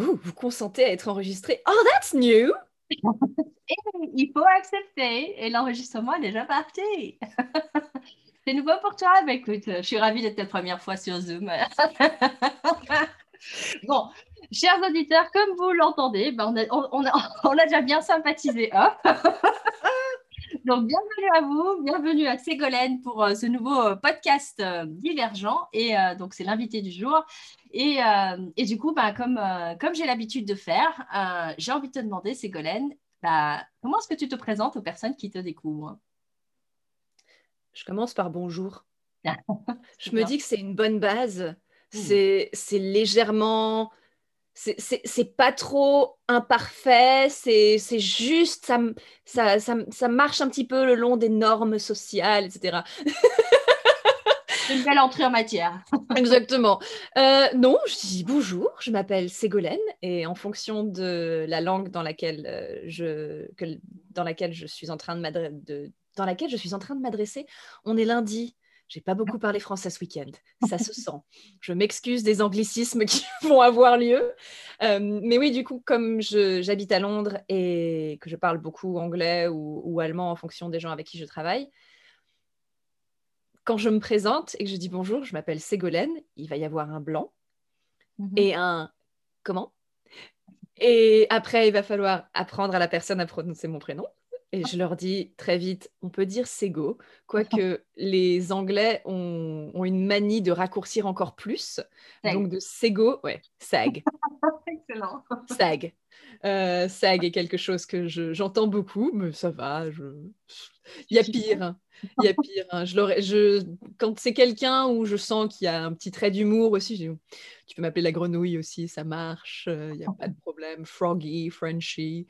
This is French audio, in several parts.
vous consentez à être enregistré. Oh, that's new! il faut accepter et l'enregistrement est déjà parti. C'est nouveau pour toi, bah, écoute, je suis ravie d'être ta première fois sur Zoom. bon, chers auditeurs, comme vous l'entendez, bah, on, a, déjà bien sympathisé. Donc, bienvenue à vous, bienvenue à Ségolène pour euh, ce nouveau euh, podcast euh, divergent. Et donc, c'est l'invité du jour. Et, du coup, bah, comme, comme j'ai l'habitude de faire, j'ai envie de te demander, Ségolène, bah, comment est-ce que tu te présentes aux personnes qui te découvrent? Je commence par bonjour. je me dis que c'est une bonne base. Mmh. C'est légèrement c'est pas trop imparfait, c'est juste, ça, ça, ça, ça, marche un petit peu le long des normes sociales, etc. Une belle entrée en matière. Exactement. Euh, non, je dis bonjour, je m'appelle Ségolène et en fonction de la langue dans laquelle, euh, je, dans laquelle je suis en train de, dans laquelle je suis en train de m'adresser, on est lundi, j'ai pas beaucoup parlé français ce week-end. Ça se sent. Je m'excuse des anglicismes qui vont avoir lieu. Euh, mais oui, du coup, comme j'habite à Londres et que je parle beaucoup anglais ou, allemand en fonction des gens avec qui je travaille, quand je me présente et que je dis bonjour, je m'appelle Ségolène, il va y avoir un blanc mhm. et un comment? Et après, il va falloir apprendre à la personne à prononcer mon prénom. Et je leur dis très vite, on peut dire Sego, quoique les Anglais ont, une manie de raccourcir encore plus. Donc de Sego, ouais, Sag. Excellent. Sag. Euh, sag est quelque chose que j'entends beaucoup, mais ça va. Il y a pire. Il y a pire. Hein. Je je, quand c'est quelqu'un où je sens qu'il y a un petit trait d'humour aussi, je dis, tu peux m'appeler la grenouille aussi, ça marche, il n'y a pas de problème. Froggy, Frenchy.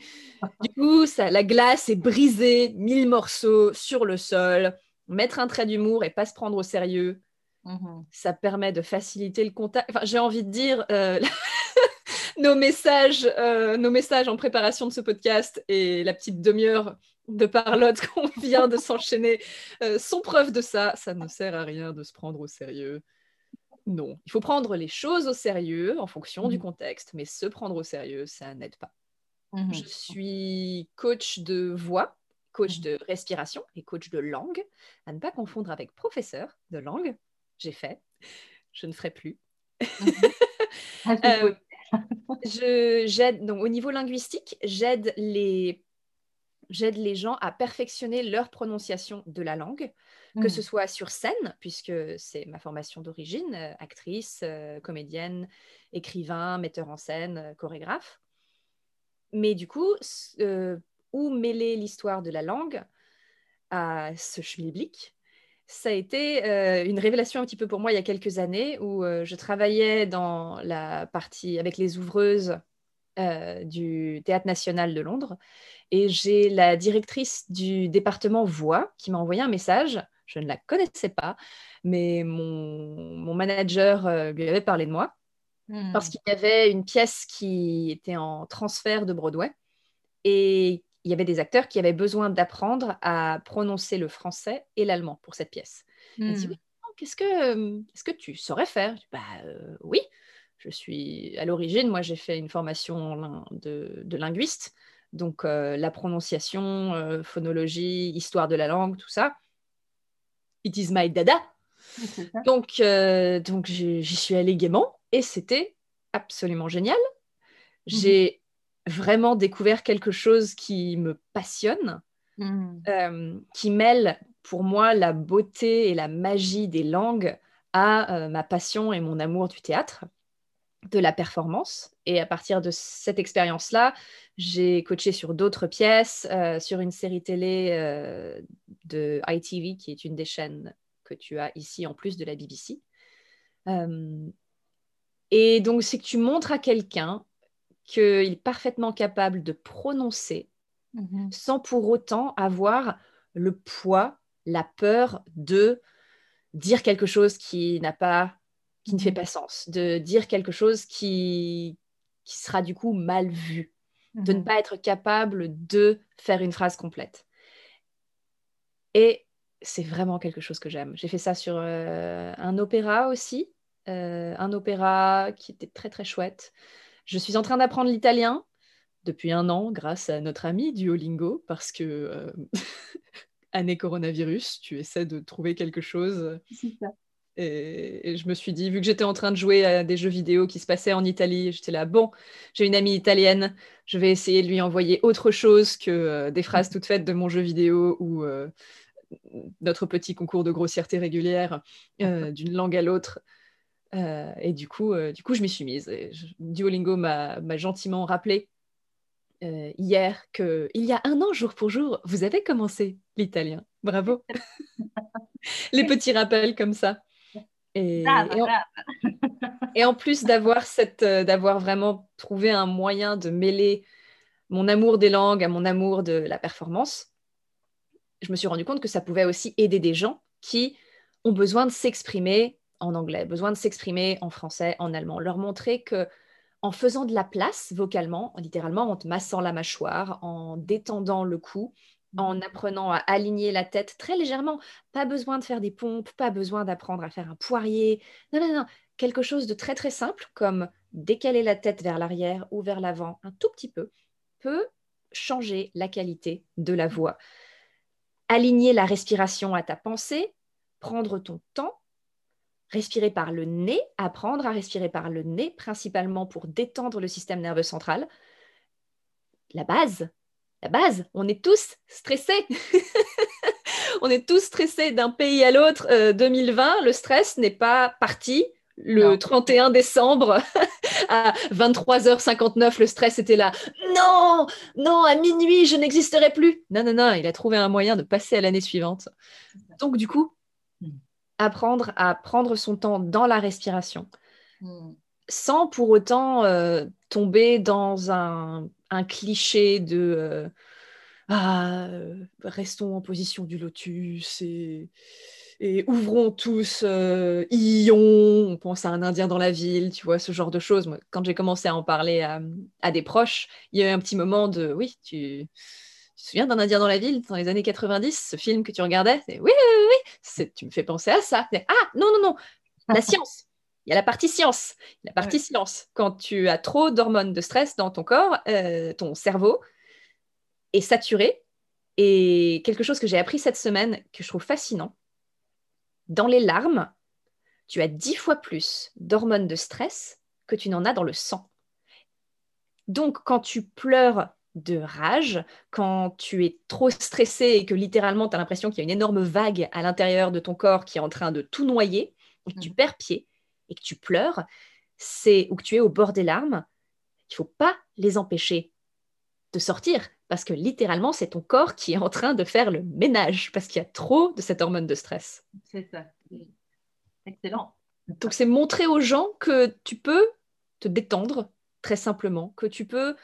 Du coup, ça, la glace est brisée, mille morceaux sur le sol. Mettre un trait d'humour et pas se prendre au sérieux, mmh ça permet de faciliter le contact. Enfin, j'ai envie de dire, euh, nos, messages, euh, nos messages en préparation de ce podcast et la petite demi-heure de parlotte qu'on vient de s'enchaîner euh, sont preuve de ça. Ça ne sert à rien de se prendre au sérieux. Non, il faut prendre les choses au sérieux en fonction du mhm. contexte, mais se prendre au sérieux, ça n'aide pas. Mhm. Je suis coach de voix, coach mhm. de respiration et coach de langue, à ne pas confondre avec professeur de langue. J'ai fait, je ne ferai plus. Euh, je j'aide donc au niveau linguistique, j'aide les j'aide les gens à perfectionner leur prononciation de la langue, que ce hmm. soit sur scène, puisque c'est ma formation d'origine, euh, actrice, euh, comédienne, écrivain, metteur en scène, euh, chorégraphe. Mais du coup, où mêler l'histoire de la langue à ce schmilblick, ça a été une révélation un petit peu pour moi il y a quelques années où je travaillais dans la partie avec les ouvreuses du Théâtre national de Londres et j'ai la directrice du département voix qui m'a envoyé un message. Je ne la connaissais pas, mais mon, manager euh, lui avait parlé de moi parce hmm. qu'il y avait une pièce qui était en transfert de Broadway et il y avait des acteurs qui avaient besoin d'apprendre à prononcer le français et l'allemand pour cette pièce. Elle dit hmm. qu'est-ce que, est-ce que tu saurais faire? Bah, euh, Oui, je suis à l'origine, moi j'ai fait une formation de, de linguiste, donc euh, la prononciation, euh, phonologie, histoire de la langue, tout ça. It is my dada. donc euh, donc j'y suis allée gaiement et c'était absolument génial. Mhm. J'ai vraiment découvert quelque chose qui me passionne, mhm. qui mêle pour moi la beauté et la magie des langues à ma passion et mon amour du théâtre de la performance. Et à partir de cette expérience-là, j'ai coaché sur d'autres pièces, euh, sur une série télé euh, de ITV, qui est une des chaînes que tu as ici en plus de la BBC. Euh, et donc, c'est que tu montres à quelqu'un qu'il est parfaitement capable de prononcer mm-hmm. sans pour autant avoir le poids, la peur de dire quelque chose qui n'a pas qui ne fait pas sens, de dire quelque chose qui, qui sera du coup mal vu, de ne mhm. pas être capable de faire une phrase complète. Et c'est vraiment quelque chose que j'aime. J'ai fait ça sur euh, un opéra aussi, euh, un opéra qui était très très chouette. Je suis en train d'apprendre l'italien depuis un an grâce à notre ami Duolingo parce que euh, année coronavirus, tu essaies de trouver quelque chose. Ça. Et, je me suis dit, vu que j'étais en train de jouer à des jeux vidéo qui se passaient en Italie, j'étais là, bon, j'ai une amie italienne, je vais essayer de lui envoyer autre chose que euh, des phrases toutes faites de mon jeu vidéo ou euh, notre petit concours de grossièreté régulière d'une langue à l'autre. Et du coup, du coup, je m'y suis mise. Duolingo m'a gentiment rappelé euh, hier que il y a un an, jour pour jour, vous avez commencé l'italien. Bravo. Les petits rappels comme ça. Et, en, plus d'avoir cette, euh, d'avoir vraiment trouvé un moyen de mêler mon amour des langues à mon amour de la performance, je me suis rendu compte que ça pouvait aussi aider des gens qui ont besoin de s'exprimer en anglais, besoin de s'exprimer en français, en allemand, leur montrer que en faisant de la place vocalement, littéralement en te massant la mâchoire, en détendant le cou, en mmh. apprenant à aligner la tête très légèrement. Pas besoin de faire des pompes, pas besoin d'apprendre à faire un poirier. Non, non, non. Quelque chose de très très simple comme décaler la tête vers l'arrière ou vers l'avant un tout petit peu peut changer la qualité de la voix. Aligner la respiration à ta pensée, prendre ton temps respirer par le nez, apprendre à respirer par le nez, principalement pour détendre le système nerveux central. La base, la base, on est tous stressés. on est tous stressés d'un pays à l'autre. 2020, euh, le stress n'est pas parti. Le 31 décembre à 23h59, le stress était là. Non, non, à minuit, je n'existerai plus. Non, non, non, il a trouvé un moyen de passer à l'année suivante. Donc, du coup, apprendre à prendre son temps dans la respiration, hmm. sans pour autant euh, tomber dans un, cliché de euh, ah, restons en position du lotus et, ouvrons tous euh, Ion, on pense à un Indien dans la ville, tu vois, ce genre de choses. quand j'ai commencé à en parler à, à, des proches, il y a eu un petit moment de oui, tu tu te souviens d'un Indien dans la ville dans les années 90, ce film que tu regardais? Oui, oui, oui, tu me fais penser à ça. Ah, non, non, non, la science. Il y a la partie science. La partie science. Quand tu as trop d'hormones de stress dans ton corps, euh, ton cerveau est saturé. Et quelque chose que j'ai appris cette semaine, que je trouve fascinant, dans les larmes, tu as dix fois plus d'hormones de stress que tu n'en as dans le sang. Donc, quand tu pleures de rage, quand tu es trop stressé et que littéralement tu as l'impression qu'il y a une énorme vague à l'intérieur de ton corps qui est en train de tout noyer, et que tu mmh. perds pied et que tu pleures, c'est ou que tu es au bord des larmes, il faut pas les empêcher de sortir parce que littéralement c'est ton corps qui est en train de faire le ménage parce qu'il y a trop de cette hormone de stress. C'est ça. Excellent. Donc c'est montrer aux gens que tu peux te détendre très simplement, que tu peux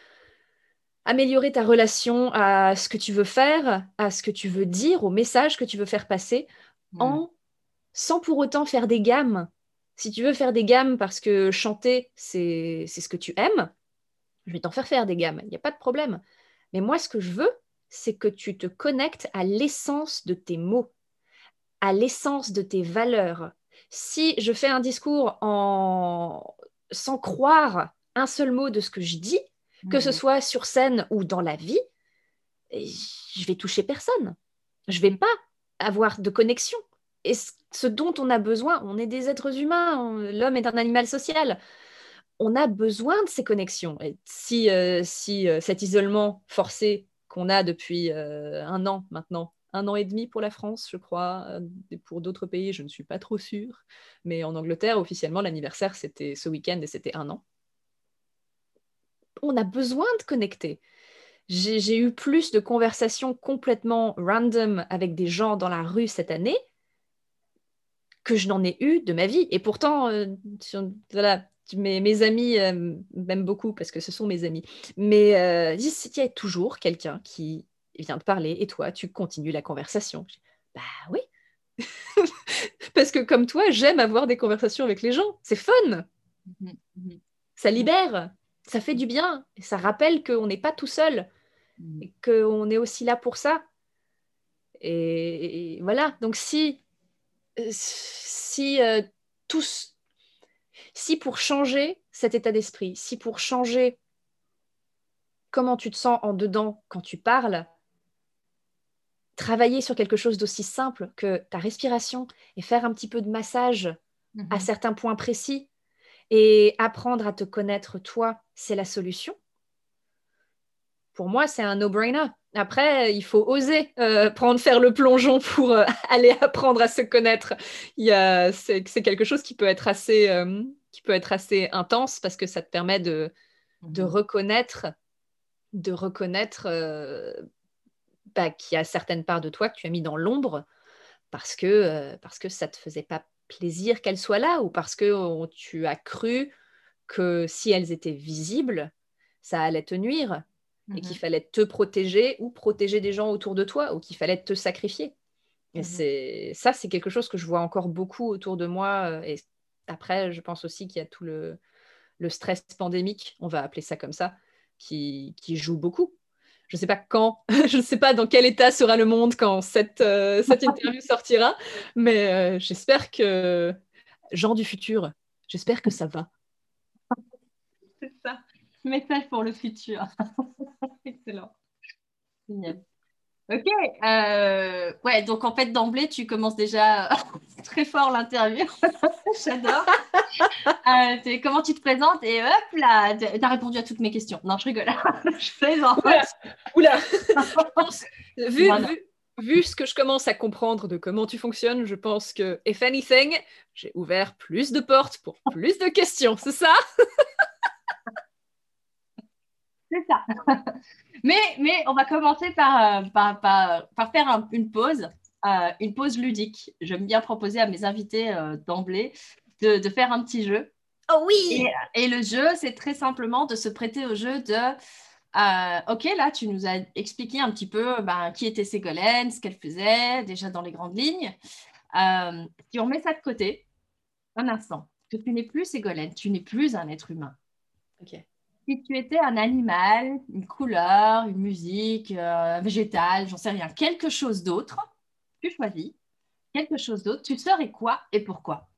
améliorer ta relation à ce que tu veux faire, à ce que tu veux dire, au message que tu veux faire passer, en sans pour autant faire des gammes. Si tu veux faire des gammes parce que chanter, c'est ce que tu aimes, je vais t'en faire faire des gammes, il n'y a pas de problème. Mais moi, ce que je veux, c'est que tu te connectes à l'essence de tes mots, à l'essence de tes valeurs. Si je fais un discours en... sans croire un seul mot de ce que je dis, que ce soit sur scène ou dans la vie, je vais toucher personne. Je vais pas avoir de connexion. Et ce dont on a besoin, on est des êtres humains, l'homme est un animal social. On a besoin de ces connexions. Et si, euh, si euh, cet isolement forcé qu'on a depuis euh, un an maintenant, un an et demi pour la France, je crois, et pour d'autres pays, je ne suis pas trop sûre. Mais en Angleterre, officiellement, l'anniversaire, c'était ce week-end et c'était un an on a besoin de connecter. J'ai eu plus de conversations complètement random avec des gens dans la rue cette année que je n'en ai eu de ma vie. Et pourtant, euh, voilà, mes, amis euh, m'aiment beaucoup parce que ce sont mes amis. Mais euh, il y a toujours quelqu'un qui vient de parler et toi, tu continues la conversation. bah oui. parce que comme toi, j'aime avoir des conversations avec les gens. C'est fun. Mmh mmh Ça libère ça fait du bien. Ça rappelle qu'on n'est pas tout seul. Mm. Et qu'on est aussi là pour ça. Et, voilà. Donc si, si euh, tous. Si pour changer cet état d'esprit, si pour changer comment tu te sens en dedans quand tu parles, travailler sur quelque chose d'aussi simple que ta respiration et faire un petit peu de massage à Mhm. certains points précis et apprendre à te connaître toi, c'est la solution. Pour moi, c'est un no-brainer. Après, il faut oser euh, prendre, faire le plongeon pour euh, aller apprendre à se connaître. C'est quelque chose qui peut être assez, euh, qui peut être assez intense parce que ça te permet de, de Mhm. reconnaître, de reconnaître bah, qu'il y a certaines parts de toi que tu as mis dans l'ombre parce que, parce que ça te faisait pas plaisir qu'elles soient là ou parce que tu as cru que si elles étaient visibles, ça allait te nuire et qu'il Mhm. fallait te protéger ou protéger des gens autour de toi ou qu'il fallait te sacrifier. Et Mhm. c'est ça, c'est quelque chose que je vois encore beaucoup autour de moi. euh, Et après, je pense aussi qu'il y a tout le, le stress pandémique, on va appeler ça comme ça, qui, qui joue beaucoup. Je ne sais pas quand, je ne sais pas dans quel état sera le monde quand cette, euh, cette interview sortira, mais euh, j'espère que, gens du futur, j'espère que ça va. C'est ça. Message pour le futur. Excellent. Génial. Ok. euh, ouais, donc en fait, d'emblée, tu commences déjà très fort l'interview. J'adore. Euh, comment tu te présentes? Et hop là, tu as répondu à toutes mes questions. Non, je rigole. je plaisante. Oula pense, vu, Voilà. vu- vu ce que je commence à comprendre de comment tu fonctionnes, je pense que, if anything, j'ai ouvert plus de portes pour plus de questions, c'est ça? C'est ça. Mais, mais on va commencer par, euh, par, par, par faire un- une pause, euh, une pause ludique. J'aime bien proposer à mes invités euh, d'emblée de, de faire un petit jeu. Oh oui Et, et le jeu, c'est très simplement de se prêter au jeu de euh, Ok, là, tu nous as expliqué un petit peu ben, qui était Ségolène, ce qu'elle faisait, déjà dans les grandes lignes. Si on met ça de côté, un instant, que tu n'es plus Ségolène, tu n'es plus un être humain. Ok. Si tu étais un animal, une couleur, une musique, euh, un végétal, j'en sais rien, quelque chose d'autre, tu choisis quelque chose d'autre, tu serais quoi et pourquoi?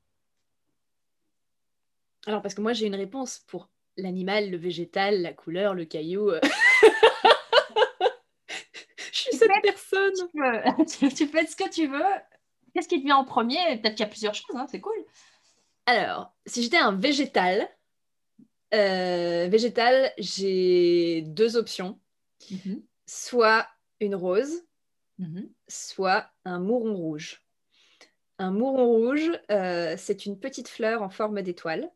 Alors, parce que moi, j'ai une réponse pour l'animal, le végétal, la couleur, le caillou. euh. je suis cette fais- personne tu, tu- tu fais ce que tu veux. Qu'est-ce qui te vient en premier? Peut-être qu'il y a plusieurs choses, hein, c'est cool. Alors, si j'étais un végétal, euh, végétal, j'ai deux options. Soit une rose, soit un mouron rouge. Un mouron rouge, euh, c'est une petite fleur en forme d'étoile.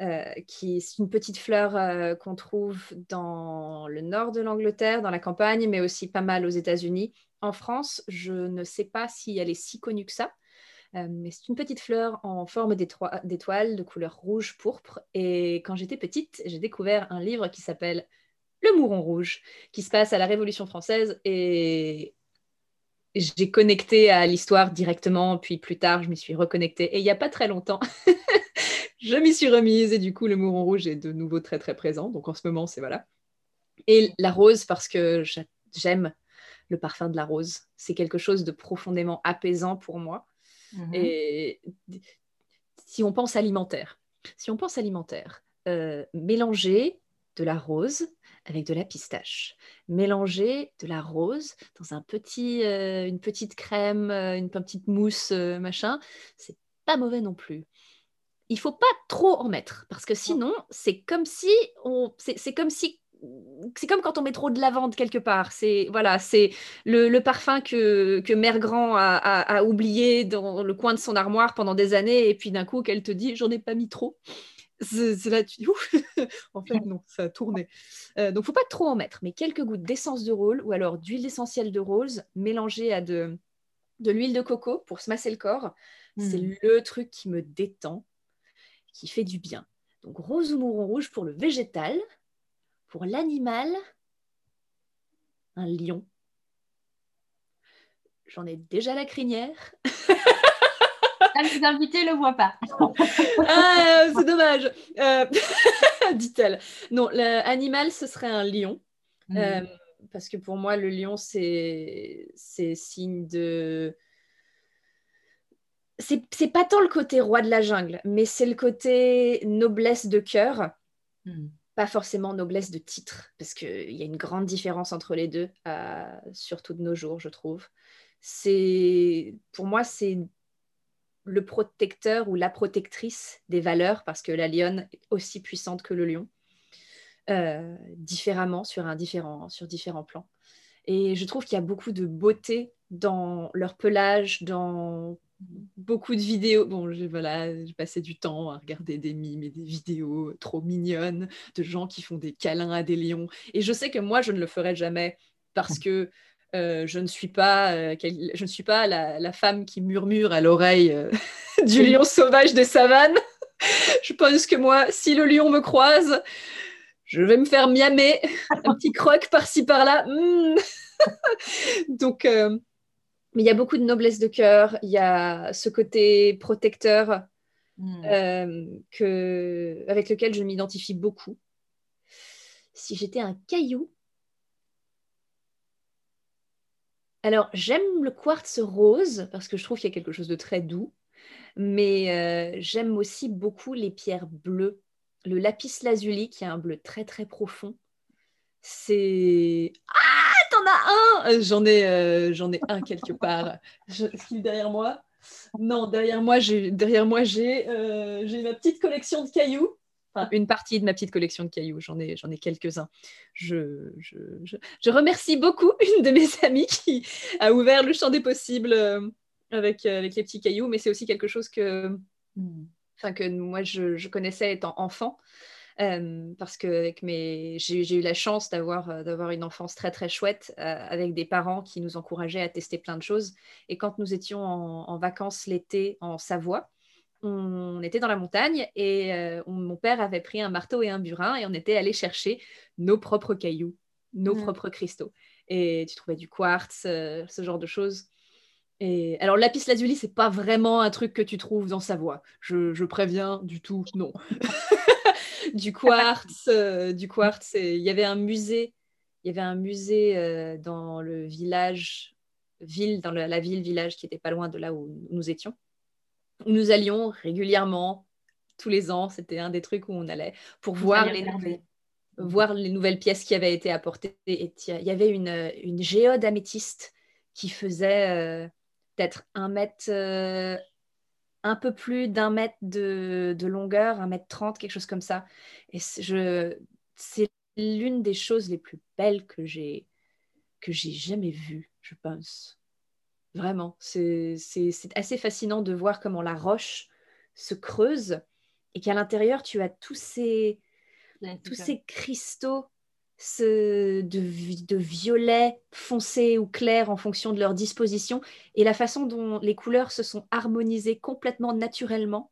euh, qui c'est une petite fleur euh, qu'on trouve dans le nord de l'Angleterre, dans la campagne, mais aussi pas mal aux États-Unis. En France, je ne sais pas si elle est si connue que ça, euh, c'est une petite fleur en forme d'étoi- d'étoile de couleur rouge pourpre. Et quand j'étais petite, j'ai découvert un livre qui s'appelle Le Mouron rouge, qui se passe à la Révolution française et j'ai connecté à l'histoire directement, puis plus tard, je m'y suis reconnectée. Et il n'y a pas très longtemps, je m'y suis remise et du coup, le mouron rouge est de nouveau très très présent. Donc en ce moment, c'est voilà. Et la rose, parce que j'a- j'aime le parfum de la rose. C'est quelque chose de profondément apaisant pour moi. Mhm. Et si on pense alimentaire, si on pense alimentaire, euh, mélanger de la rose avec de la pistache, mélanger de la rose dans un petit, euh, une petite crème, euh, une petite mousse, euh, machin, c'est pas mauvais non plus. Il faut pas trop en mettre parce que sinon c'est comme si on, c'est comme si c'est comme quand on met trop de lavande quelque part. C'est voilà, c'est le, le parfum que, que Mère Grand a, a- a oublié dans le coin de son armoire pendant des années, et puis d'un coup qu'elle te dit j'en ai pas mis trop. C'est là tu dis ouf, en fait non, ça a tourné. Euh, donc faut pas trop en mettre, mais quelques gouttes d'essence de rôle ou alors d'huile essentielle de rose mélangée à de, de l'huile de coco pour se masser le corps. C'est Mm. le truc qui me détend, qui fait du bien. Donc rose ou mouron rouge pour le végétal. Pour l'animal, un lion. J'en ai déjà la crinière. Ah, les invités ne le voient pas. Ah, c'est dommage, euh, dit-elle. Non, l'animal, ce serait un lion. Mhm. Euh, parce que pour moi, le lion, c'est c'est signe de... c'est pas tant le côté roi de la jungle, mais c'est le côté noblesse de cœur, hmm. Pas forcément noblesse de titre, parce qu'il y a une grande différence entre les deux, euh, surtout de nos jours, je trouve. C'est, pour moi, c'est le protecteur ou la protectrice des valeurs, parce que la lionne est aussi puissante que le lion, euh, différemment sur, un différent, sur différents plans. Et je trouve qu'il y a beaucoup de beauté dans leur pelage, dans beaucoup de vidéos. Bon, j'ai voilà, passé du temps à regarder des mimes et des vidéos trop mignonnes de gens qui font des câlins à des lions. Et je sais que moi, je ne le ferai jamais parce que euh, je ne suis pas, euh, je ne suis pas la, femme qui murmure à l'oreille euh, du lion sauvage des savanes. je pense que moi, si le lion me croise, je vais me faire miamer un petit croc par-ci par-là. Mmh. Donc, mais il y a beaucoup de noblesse de cœur, il y a ce côté protecteur hmm. euh, que, avec lequel je m'identifie beaucoup. Si j'étais un caillou, alors j'aime le quartz rose parce que je trouve qu'il y a quelque chose de très doux, mais euh, j'aime aussi beaucoup les pierres bleues. Le lapis lazuli qui a un bleu très très profond. C'est ah t'en as un J'en ai, euh, ai un quelque part. Est-ce qu'il est derrière moi Non, derrière moi, euh, j'ai ma petite collection de cailloux. Enfin, une partie de ma petite collection de cailloux. J'en ai, ai quelques-uns. Je, je, je, remercie beaucoup une de mes amies qui a ouvert le champ des possibles euh, avec, avec les petits cailloux, mais c'est aussi quelque chose que, que moi, je, je connaissais étant enfant. Euh, parce que mes... j'ai eu la chance d'avoir d'avoir une enfance très très chouette euh, avec des parents qui nous encourageaient à tester plein de choses. Et quand nous étions en, vacances l'été en Savoie, on était dans la montagne et mon père avait pris un marteau et un burin et on était allé chercher nos propres cailloux, nos mmh. propres cristaux. Et tu trouvais du quartz, ce genre de choses. Et alors, lapis lazuli, c'est pas vraiment un truc que tu trouves dans Savoie. Je, je préviens du tout, non. du quartz, euh, du quartz. Il y avait un musée, il y avait un musée euh, dans le village, ville, dans la ville, village qui était pas loin de là où nous étions, où nous allions régulièrement, tous les ans. C'était un des trucs où on allait pour voir les, voir les nouvelles pièces qui avaient été apportées. Et il y avait une, une géode améthyste qui faisait euh, peut-être un mètre un peu plus d'un mètre de, longueur, un mètre trente, quelque chose comme ça. Et c'est l'une des choses les plus belles que j'ai que j'ai jamais vues, je pense. Vraiment, c'est assez fascinant de voir comment la roche se creuse et qu'à l'intérieur, tu as tous ces, tous ces cristaux de, de, violet foncé ou clair en fonction de leur disposition et la façon dont les couleurs se sont harmonisées complètement naturellement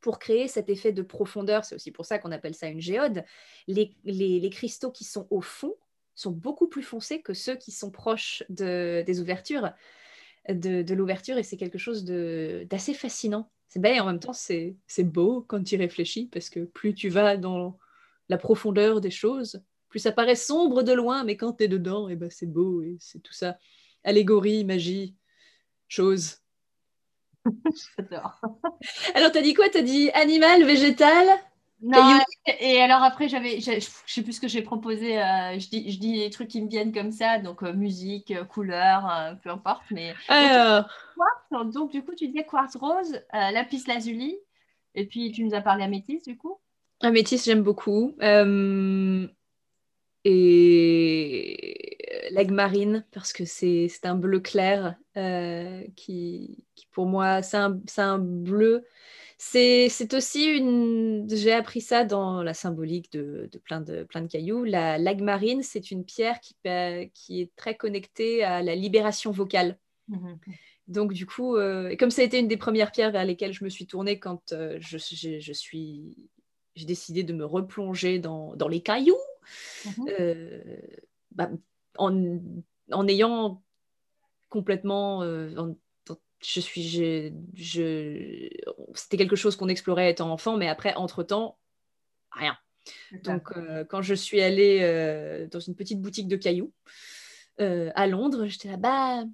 pour créer cet effet de profondeur. C'est aussi pour ça qu'on appelle ça une géode. Les, les, cristaux qui sont au fond sont beaucoup plus foncés que ceux qui sont proches de, des ouvertures, de, de l'ouverture, et c'est quelque chose d'assez fascinant. C'est belle et en même temps, c'est beau quand tu y réfléchis, parce que plus tu vas dans la profondeur des choses, plus ça paraît sombre de loin, mais quand tu es dedans, et eh ben, c'est beau et c'est tout ça. Allégorie, magie, chose. J'adore. alors, tu as dit quoi? Tu as dit animal, végétal? Non, et alors après, j'avais, je ne sais plus ce que j'ai proposé. Euh, je, dis, je dis des trucs qui me viennent comme ça, donc euh, musique, euh, couleur, peu importe. Mais donc, donc, du coup, tu disais quartz rose, lapis lazuli, et puis tu nous as parlé améthyste, du coup? Améthyste, j'aime beaucoup et l'aigle marine parce que c'est un bleu clair euh, qui, pour moi c'est un, un, bleu. C'est aussi une j'ai appris ça dans la symbolique de, de, plein, de plein de cailloux. La l'aigle marine c'est une pierre qui, qui est très connectée à la libération vocale. Mmh donc du coup euh, comme ça a été une des premières pierres vers lesquelles je me suis tournée quand euh, je, je, suis j'ai décidé de me replonger dans, dans les cailloux Mhm. Euh, bah, en, en, ayant complètement. Euh, je suis, je, c'était quelque chose qu'on explorait étant enfant, mais après, entre-temps, rien. Donc, euh, quand je suis allée dans une petite boutique de cailloux à Londres, j'étais là, bah,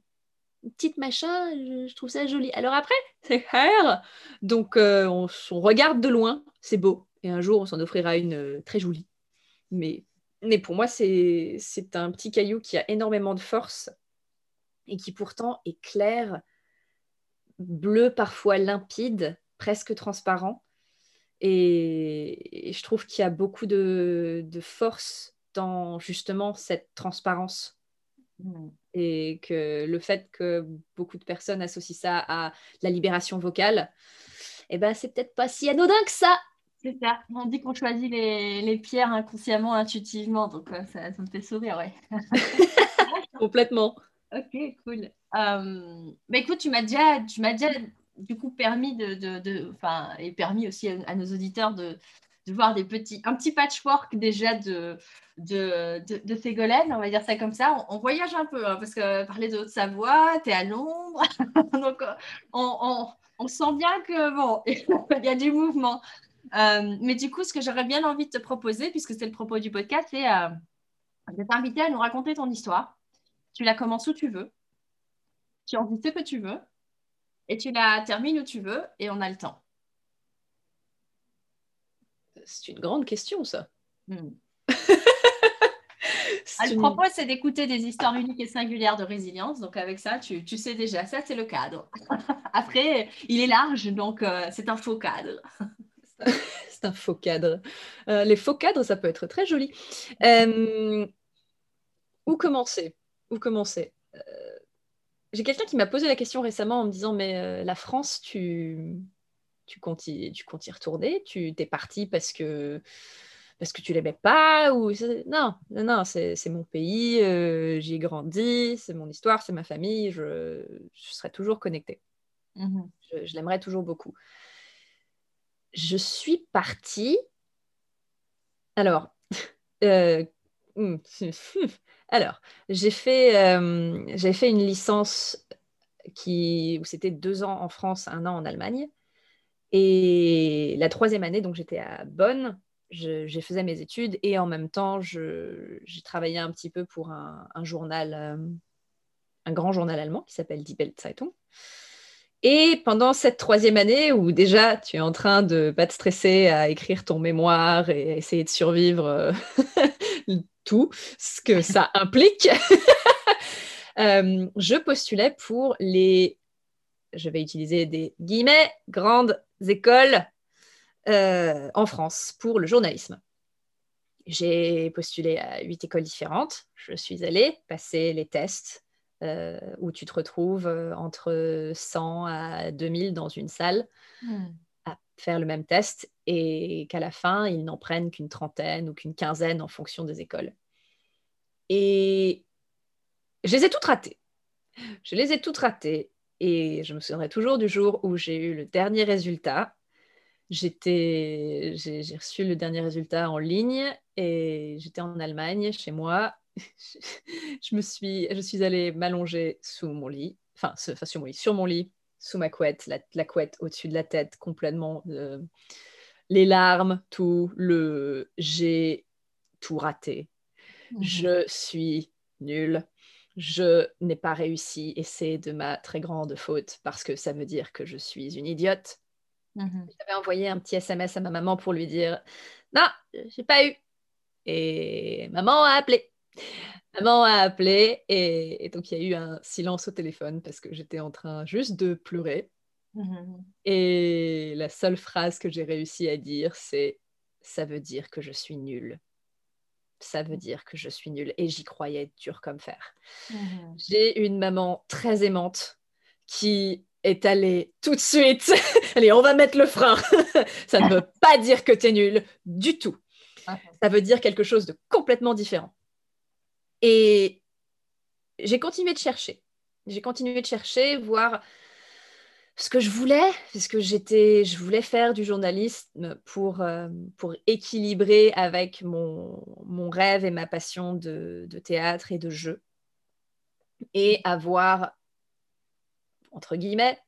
petite machin, je, trouve ça joli. Alors après, c'est hair. Donc, on, regarde de loin, c'est beau. Et un jour, on s'en offrira une très jolie. Mais, mais pour moi, c'est un petit caillou qui a énormément de force et qui pourtant est clair, bleu, parfois limpide, presque transparent. Et, je trouve qu'il y a beaucoup de, de force dans justement cette transparence. Mm. Et que le fait que beaucoup de personnes associent ça à la libération vocale, eh ben, c'est peut-être pas si anodin que ça. C'est ça. On dit qu'on choisit les, les, pierres inconsciemment, intuitivement. Donc, euh, ça, ça, me fait sourire, ouais. Complètement. Ok, cool. Euh, bah, écoute, tu m'as déjà, tu m'as déjà du coup permis de, de, de et permis aussi à, nos auditeurs de, de, voir des petits, un petit patchwork déjà de, de, de, Ségolène, on va dire ça comme ça. On, voyage un peu, hein, parce que parler de Haute-Savoie, tu es à Londres, donc on, on, on, sent bien que bon, il y a du mouvement. Euh, mais du coup, ce que j'aurais bien envie de te proposer, puisque c'est le propos du podcast, c'est euh, de t'inviter à nous raconter ton histoire. Tu la commences où tu veux, tu en dis ce que tu veux, et tu la termines où tu veux, et on a le temps. C'est une grande question, ça. Hmm. Ah, le propos, c'est d'écouter des histoires uniques et singulières de résilience. Donc, avec ça, tu, sais déjà, ça, c'est le cadre. Après, il est large, donc euh, c'est un faux cadre. c'est un faux cadre. Euh, les faux cadres, ça peut être très joli. Euh, où commencer? Où commencer? J'ai quelqu'un qui m'a posé la question récemment en me disant Mais la France, tu, tu comptes y, tu comptes y retourner? Tu t'es parti parce que parce que tu l'aimais pas ou non non non c'est mon pays euh, j'y ai grandi c'est mon histoire c'est ma famille je, je serai toujours connectée. Mmh je, l'aimerais toujours beaucoup je suis partie. Alors euh, hmm, j'ai fait euh, fait une licence qui où c'était deux ans en France un an en Allemagne. Et la troisième année donc j'étais à Bonn. J'ai faisais mes études et en même temps, j'ai travaillé un petit peu pour un, journal, euh, un grand journal allemand qui s'appelle Die Welt Zeitung. Et pendant cette troisième année où déjà tu es en train de pas te stresser à écrire ton mémoire et essayer de survivre euh, tout ce que ça implique, euh, je postulais pour les, je vais utiliser des guillemets, grandes écoles euh, en France pour le journalisme. J'ai postulé à huit écoles différentes. Je suis allée passer les tests euh, où tu te retrouves euh, entre 100 à 2000 dans une salle hmm. à faire le même test et qu'à la fin, ils n'en prennent qu'une trentaine ou qu'une quinzaine en fonction des écoles. Et je les ai toutes ratées. Je les ai toutes ratées. Et je me souviendrai toujours du jour où j'ai eu le dernier résultat J'étais, j'ai reçu le dernier résultat en ligne et j'étais en Allemagne chez moi. je me suis, je suis allée m'allonger sous mon lit, enfin, sur mon lit, sur mon lit, sous ma couette, la, couette au-dessus de la tête, complètement, euh, les larmes, tout le, j'ai tout raté. Mmh je suis nulle. Je n'ai pas réussi et c'est de ma très grande faute parce que ça veut dire que je suis une idiote Mmh J'avais envoyé un petit SMS à ma maman pour lui dire Non, j'ai pas eu. Et maman a appelé. Maman a appelé et, donc il y a eu un silence au téléphone parce que j'étais en train juste de pleurer. Mmh et la seule phrase que j'ai réussi à dire, c'est Ça veut dire que je suis nulle. Ça veut dire que je suis nulle. Et j'y croyais dur comme fer. Mmh j'ai une maman très aimante qui est allé tout de suite. Allez, on va mettre le frein. ça ne veut pas dire que tu es nul du tout. Ça veut dire quelque chose de complètement différent. Et j'ai continué de chercher. J'ai continué de chercher, voir ce que je voulais, parce que j'étais, je voulais faire du journalisme pour, euh, pour équilibrer avec mon, mon, rêve et ma passion de, de théâtre et de jeu, et avoir entre guillemets,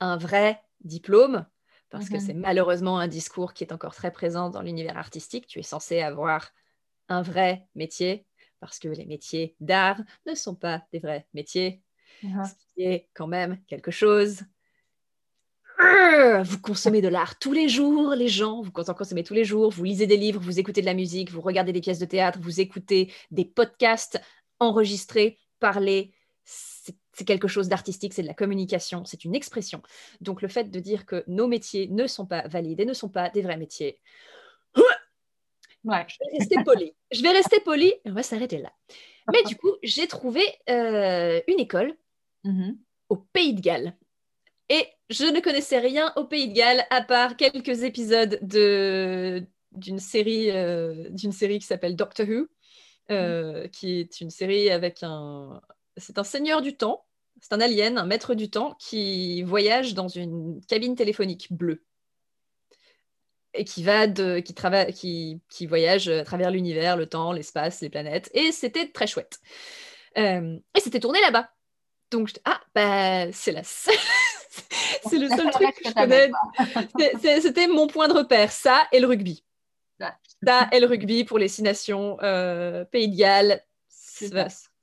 un vrai diplôme, parce que mhm. c'est malheureusement un discours qui est encore très présent dans l'univers artistique. Tu es censé avoir un vrai métier, parce que les métiers d'art ne sont pas des vrais métiers. Uh-huh. ce qui est quand même quelque chose. Vous consommez de l'art tous les jours, les gens, vous en consommez tous les jours, vous lisez des livres, vous écoutez de la musique, vous regardez des pièces de théâtre, vous écoutez des podcasts enregistrés, parlés. C'est c'est quelque chose d'artistique, c'est de la communication, c'est une expression. Donc le fait de dire que nos métiers ne sont pas valides et ne sont pas des vrais métiers, Ouais. je vais rester poli. Je vais rester poli et on va s'arrêter là. Mais du coup, j'ai trouvé euh, une école Mhm. au Pays de Galles. Et je ne connaissais rien au Pays de Galles à part quelques épisodes de d'une série euh, d'une série qui s'appelle Doctor Who, euh, qui est une série avec un c'est un seigneur du temps, c'est un alien, un maître du temps qui voyage dans une cabine téléphonique bleue et qui va de qui travaille qui, qui voyage à travers l'univers, le temps, l'espace, les planètes et c'était très chouette. Euh, et c'était tourné là-bas. Donc, je- ah, bah, c'est la c'est le seul truc que je connais. C'était mon point de repère, ça et le rugby. Ouais. Ça et le rugby pour les six nations, euh, Pays de Galles.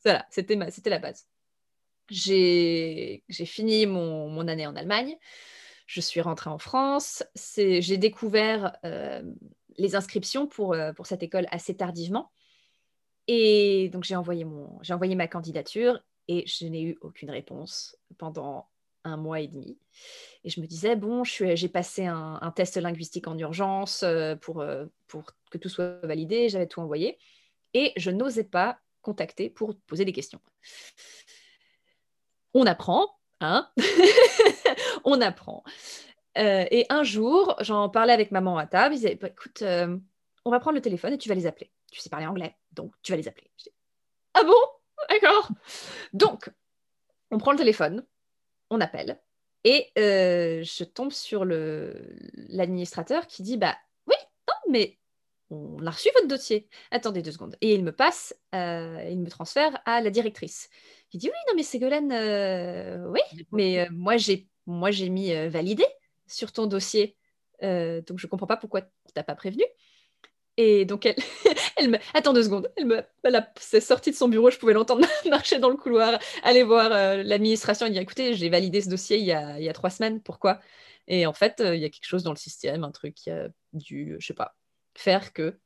Voilà, c'était ma- c'était la base. J'ai j'ai fini mon, mon année en Allemagne. Je suis rentrée en France. J'ai découvert euh, les inscriptions pour, euh, pour cette école assez tardivement. Et donc, j'ai envoyé, ma candidature et je n'ai eu aucune réponse pendant un mois et demi. Et je me disais, bon, j'ai passé un, test linguistique en urgence euh, pour, pour que tout soit validé, j'avais tout envoyé. Et je n'osais pas contacter pour poser des questions. On apprend, hein On apprend. Euh, et un jour, j'en parlais avec maman à table. Il disait, Bah, écoute, euh, on va prendre le téléphone et tu vas les appeler. Tu sais parler anglais, donc tu vas les appeler. Je ah bon? D'accord. Donc, on prend le téléphone, on appelle, et euh, je tombe sur l'administrateur qui dit, bah oui, non, mais on a reçu votre dossier. Attendez deux secondes. Et il me passe, il me transfère à la directrice. Il dit, oui, non, mais Ségolène, euh, oui, mais euh, moi, j'ai moi j'ai mis euh, validé sur ton dossier. Donc, je comprends pas pourquoi tu n'as pas prévenu. Et donc, elle, elle me... Attends deux secondes. Elle, me... elle a... s'est sortie de son bureau, je pouvais l'entendre marcher dans le couloir, aller voir l'administration et dire, écoutez, j'ai validé ce dossier il y a, il y a trois semaines, pourquoi? Et en fait, il y a quelque chose dans le système, un truc qui a dû, je sais pas, faire que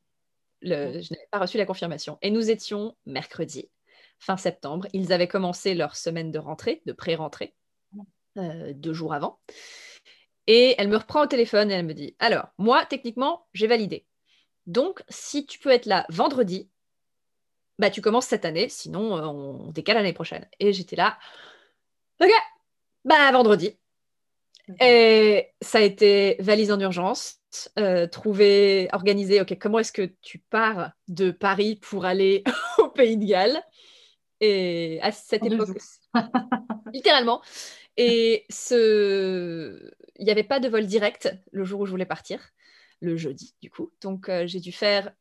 le... je n'avais pas reçu la confirmation. Et nous étions mercredi, fin septembre. Ils avaient commencé leur semaine de rentrée, de pré-rentrée, euh, deux jours avant. Et elle me reprend au téléphone et elle me dit, alors, moi, techniquement, j'ai validé. Donc, si tu peux être là vendredi, bah, tu commences cette année, sinon euh, on décale l'année prochaine. Et j'étais là, ok, bah vendredi. Et ça a été valise en urgence, euh, trouver, organiser, ok, comment est-ce que tu pars de Paris pour aller au Pays de Galles? Et à cette époque, littéralement. Et ce... il n'y avait pas de vol direct le jour où je voulais partir, le jeudi du coup. Donc euh, j'ai dû faire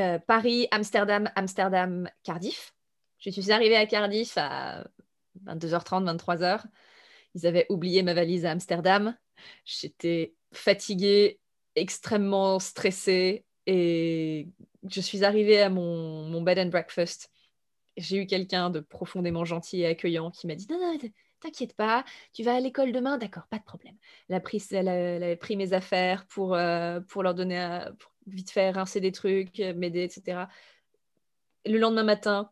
euh, Paris, Amsterdam, Amsterdam, Cardiff. Je suis arrivée à Cardiff à 22h30, 23h. Ils avaient oublié ma valise à Amsterdam. J'étais fatiguée, extrêmement stressée et je suis arrivée à mon, mon bed and breakfast. J'ai eu quelqu'un de profondément gentil et accueillant qui m'a dit non, non, t'inquiète pas, tu vas à l'école demain, d'accord, pas de problème. Elle, a pris, elle, a, elle avait pris mes affaires pour, euh, pour leur donner, à, pour vite faire rincer des trucs, m'aider, etc. Le lendemain matin,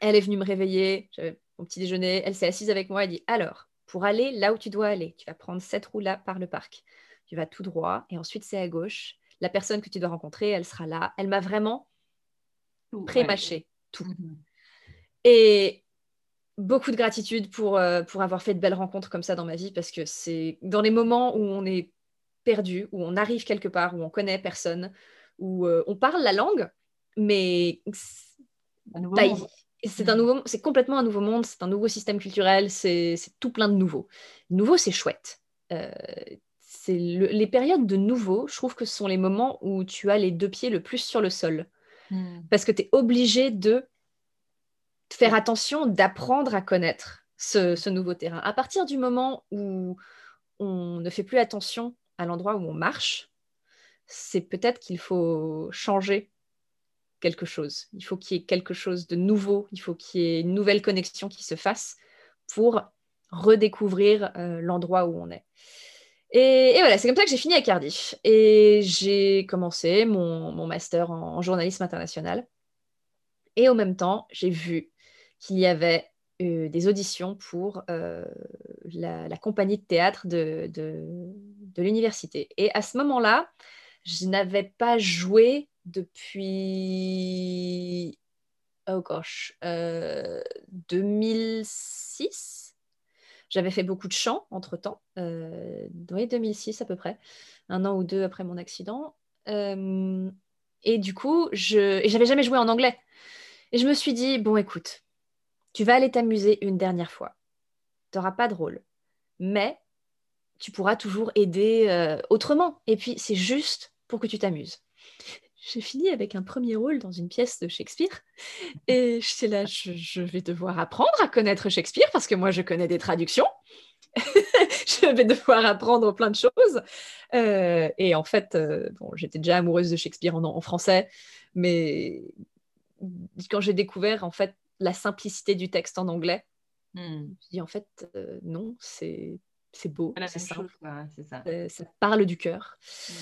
elle est venue me réveiller, j'avais mon petit déjeuner, elle s'est assise avec moi, elle dit alors, pour aller là où tu dois aller, tu vas prendre cette roue-là par le parc. Tu vas tout droit et ensuite c'est à gauche. La personne que tu dois rencontrer, elle sera là. Elle m'a vraiment pré-mâché ouais. tout. Mhm. Et beaucoup de gratitude pour, euh, pour avoir fait de belles rencontres comme ça dans ma vie parce que c'est dans les moments où on est perdu, où on arrive quelque part, où on connaît personne, où euh, on parle la langue, mais c'est un nouveau, c'est complètement un nouveau monde, c'est un nouveau système culturel, c'est tout plein de nouveaux. Nouveau, c'est chouette. Euh, c'est le, les périodes de nouveau, je trouve que ce sont les moments où tu as les deux pieds le plus sur le sol. Mm. Parce que tu es obligé de faire attention, d'apprendre à connaître ce, nouveau terrain. À partir du moment où on ne fait plus attention à l'endroit où on marche, c'est peut-être qu'il faut changer quelque chose. Il faut qu'il y ait quelque chose de nouveau, il faut qu'il y ait une nouvelle connexion qui se fasse pour redécouvrir l'endroit où on est. Et, voilà, c'est comme ça que j'ai fini à Cardiff. Et j'ai commencé mon, master en, journalisme international. Et en même temps, j'ai vu qu'il y avait euh, des auditions pour euh, la, compagnie de théâtre de, de, l'université. Et à ce moment-là, je n'avais pas joué depuis, oh gosh, 2006. Euh, j'avais fait beaucoup de chants entre-temps, oui, 2006 à peu près, un an ou deux après mon accident. et du coup, je j'avais jamais joué en anglais. Et je me suis dit, bon, écoute, tu vas aller t'amuser une dernière fois. Tu n'auras pas de rôle. Mais tu pourras toujours aider euh, autrement. Et puis, c'est juste pour que tu t'amuses. J'ai fini avec un premier rôle dans une pièce de Shakespeare. Et j'étais là, je, vais devoir apprendre à connaître Shakespeare parce que moi, je connais des traductions. je vais devoir apprendre plein de choses. Euh, et en fait, euh, bon, j'étais déjà amoureuse de Shakespeare en, en français, mais quand j'ai découvert en fait la simplicité du texte en anglais, hmm. je dit en fait euh, non, c'est c'est beau, c'est simple, ça. Euh, ça. parle du cœur. Hmm.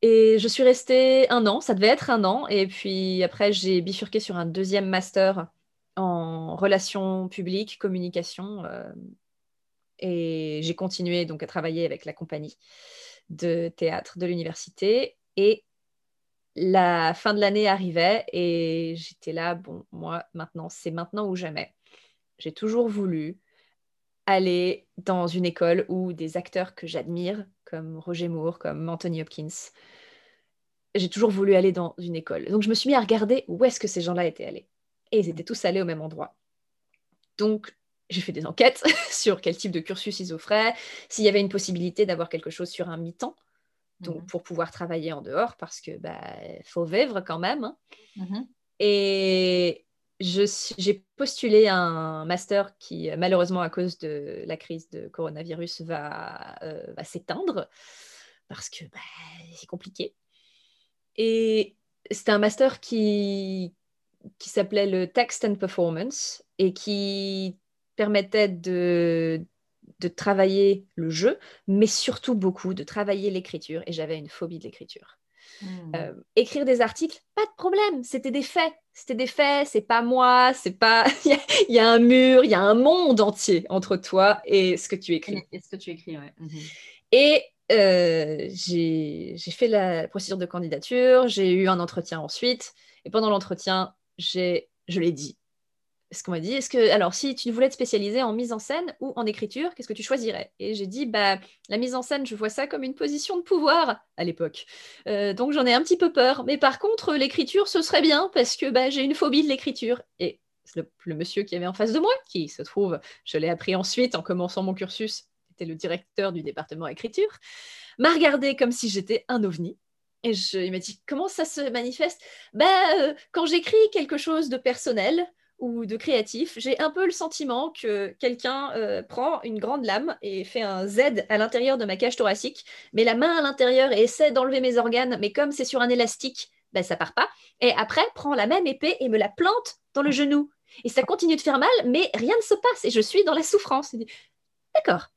Et je suis restée un an, ça devait être un an, et puis après j'ai bifurqué sur un deuxième master en relations publiques, communication, euh, et j'ai continué donc à travailler avec la compagnie de théâtre de l'université. Et la fin de l'année arrivait et j'étais là, bon, moi, maintenant, c'est maintenant ou jamais. J'ai toujours voulu aller dans une école où des acteurs que j'admire, comme Roger Moore, comme Anthony Hopkins, j'ai toujours voulu aller dans une école. Donc je me suis mis à regarder où est-ce que ces gens-là étaient allés. Et ils étaient tous allés au même endroit. Donc j'ai fait des enquêtes sur quel type de cursus ils offraient, s'il y avait une possibilité d'avoir quelque chose sur un mi-temps donc, mhm. pour pouvoir travailler en dehors, parce que bah, faut vivre quand même. Hein. Mhm. Et j'ai postulé un master qui, malheureusement, à cause de la crise de coronavirus, va, euh, va s'éteindre, parce que bah, c'est compliqué. Et c'était un master qui, qui s'appelait le Text and Performance et qui permettait de de travailler le jeu, mais surtout beaucoup de travailler l'écriture. Et j'avais une phobie de l'écriture. Hmm. Euh, écrire des articles, pas de problème, c'était des faits. C'était des faits, c'est pas moi, c'est pas. il y, a un mur, il y a un monde entier entre toi et ce que tu écris. Et ce que tu écris, ouais. Et euh, j'ai fait la procédure de candidature, j'ai eu un entretien ensuite, et pendant l'entretien, je l'ai dit, ce qu'on m'a dit, alors, si tu voulais te spécialiser en mise en scène ou en écriture, qu'est-ce que tu choisirais? Et j'ai dit, bah, la mise en scène, je vois ça comme une position de pouvoir à l'époque. Euh, donc, j'en ai un petit peu peur. Mais par contre, l'écriture, ce serait bien parce que bah, j'ai une phobie de l'écriture. Et le, monsieur qui avait en face de moi, qui se trouve, je l'ai appris ensuite en commençant mon cursus, était le directeur du département écriture, m'a regardé comme si j'étais un ovni. Et il m'a dit, comment ça se manifeste? Bah, euh, Quand j'écris quelque chose de personnel, ou de créatif, j'ai un peu le sentiment que quelqu'un euh, prend une grande lame et fait un Z à l'intérieur de ma cage thoracique, met la main à l'intérieur et essaie d'enlever mes organes, mais comme c'est sur un élastique, ben, ça part pas. Et après, prend la même épée et me la plante dans le genou. Et ça continue de faire mal, mais rien ne se passe et je suis dans la souffrance. D'accord.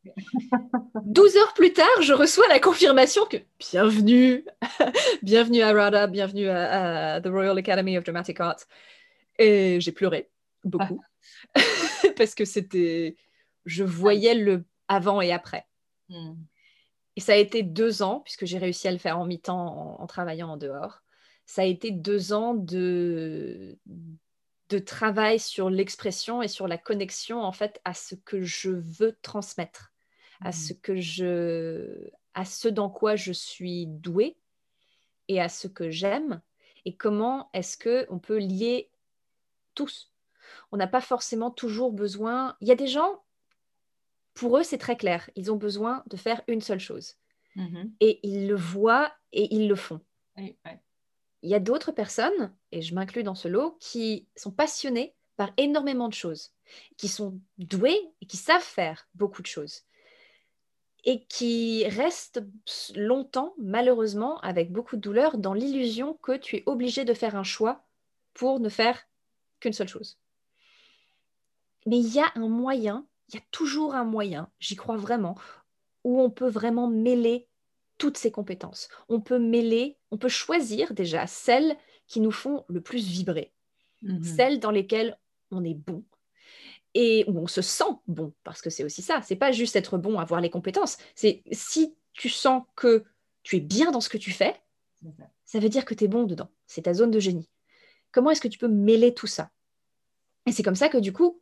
12 heures plus tard, je reçois la confirmation que bienvenue, bienvenue à RADA, bienvenue à, à The Royal Academy of Dramatic Art. Et j'ai pleuré beaucoup parce que c'était, je voyais le avant et après. Hmm. Et ça a été deux ans, puisque j'ai réussi à le faire en mi-temps en, travaillant en dehors. Ça a été deux ans de, de travail sur l'expression et sur la connexion en fait à ce que je veux transmettre, à hmm. ce que je, à ce dans quoi je suis douée et à ce que j'aime et comment est-ce que on peut lier tous. On n'a pas forcément toujours besoin. Il y a des gens, pour eux, c'est très clair. Ils ont besoin de faire une seule chose. Mhm. Et ils le voient et ils le font. Il y a d'autres personnes, et je m'inclus dans ce lot, qui sont passionnés par énormément de choses, qui sont doués et qui savent faire beaucoup de choses et qui restent longtemps, malheureusement, avec beaucoup de douleur, dans l'illusion que tu es obligé de faire un choix pour ne faire qu'une seule chose. Mais il y a un moyen, il y a toujours un moyen, j'y crois vraiment, où on peut vraiment mêler toutes ces compétences. On peut mêler, on peut choisir déjà celles qui nous font le plus vibrer, mhm. celles dans lesquelles on est bon et où on se sent bon, parce que c'est aussi ça. C'est pas juste être bon, avoir les compétences. C'est si tu sens que tu es bien dans ce que tu fais, ça veut dire que tu es bon dedans. C'est ta zone de génie. Comment est-ce que tu peux mêler tout ça? Et c'est comme ça que du coup,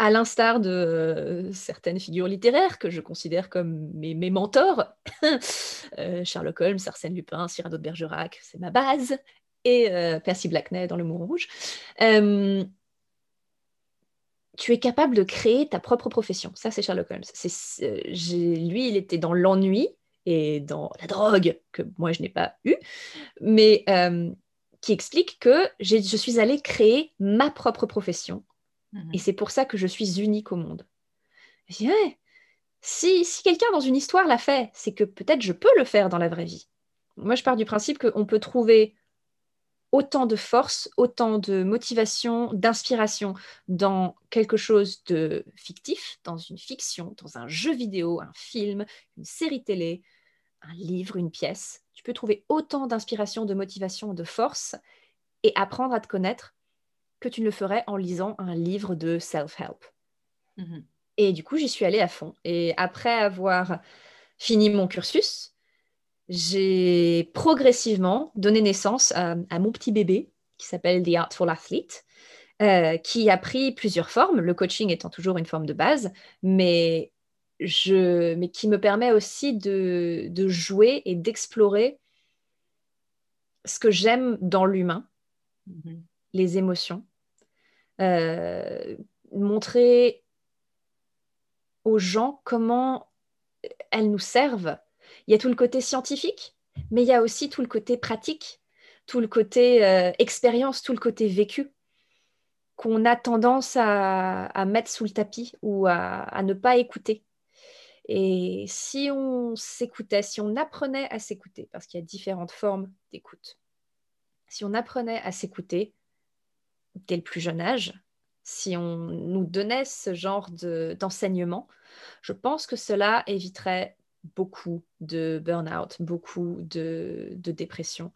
à l'instar de euh, certaines figures littéraires que je considère comme mes, mentors, euh, Sherlock Holmes, Arsène Lupin, Cyrano de Bergerac, c'est ma base, et euh, Percy Blackney dans Le Mouron Rouge, tu es capable de créer ta propre profession. Ça, c'est Sherlock Holmes. lui, il était dans l'ennui et dans la drogue, que moi, je n'ai pas eu, mais qui explique que je suis allée créer ma propre profession et mhm. c'est pour ça que je suis unique au monde. si, si quelqu'un dans une histoire l'a fait, c'est que peut-être je peux le faire dans la vraie vie. Moi, je pars du principe qu'on peut trouver autant de force, autant de motivation, d'inspiration dans quelque chose de fictif, dans une fiction, dans un jeu vidéo, un film, une série télé, un livre, une pièce. Tu peux trouver autant d'inspiration, de motivation, de force et apprendre à te connaître que tu ne le ferais en lisant un livre de self-help. Mhm. Et du coup, j'y suis allée à fond. Et après avoir fini mon cursus, j'ai progressivement donné naissance à, mon petit bébé qui s'appelle The Artful Athlete, euh, qui a pris plusieurs formes, le coaching étant toujours une forme de base, mais, je, mais qui me permet aussi de, de jouer et d'explorer ce que j'aime dans l'humain, mhm. les émotions, euh, montrer aux gens comment elles nous servent. Il y a tout le côté scientifique, mais il y a aussi tout le côté pratique, tout le côté euh, expérience, tout le côté vécu qu'on a tendance à, mettre sous le tapis ou à, ne pas écouter. Et si on s'écoutait, si on apprenait à s'écouter, parce qu'il y a différentes formes d'écoute, si on apprenait à s'écouter, dès le plus jeune âge, si on nous donnait ce genre d'enseignement, je pense que cela éviterait beaucoup de burn-out, beaucoup de, dépression,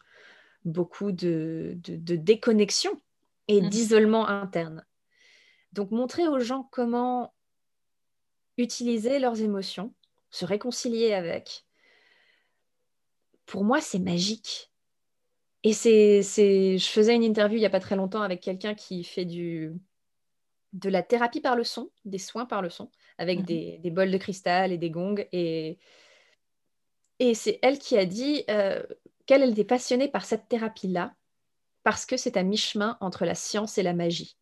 beaucoup de, déconnexion et mmh. d'isolement interne. Donc montrer aux gens comment utiliser leurs émotions, se réconcilier avec, pour moi, c'est magique. Et c'est, je faisais une interview il n'y a pas très longtemps avec quelqu'un qui fait du, de la thérapie par le son, des soins par le son, avec mhm. des, bols de cristal et des gongs. Et, et c'est elle qui a dit euh, qu'elle était passionnée par cette thérapie-là, parce que c'est à mi-chemin entre la science et la magie.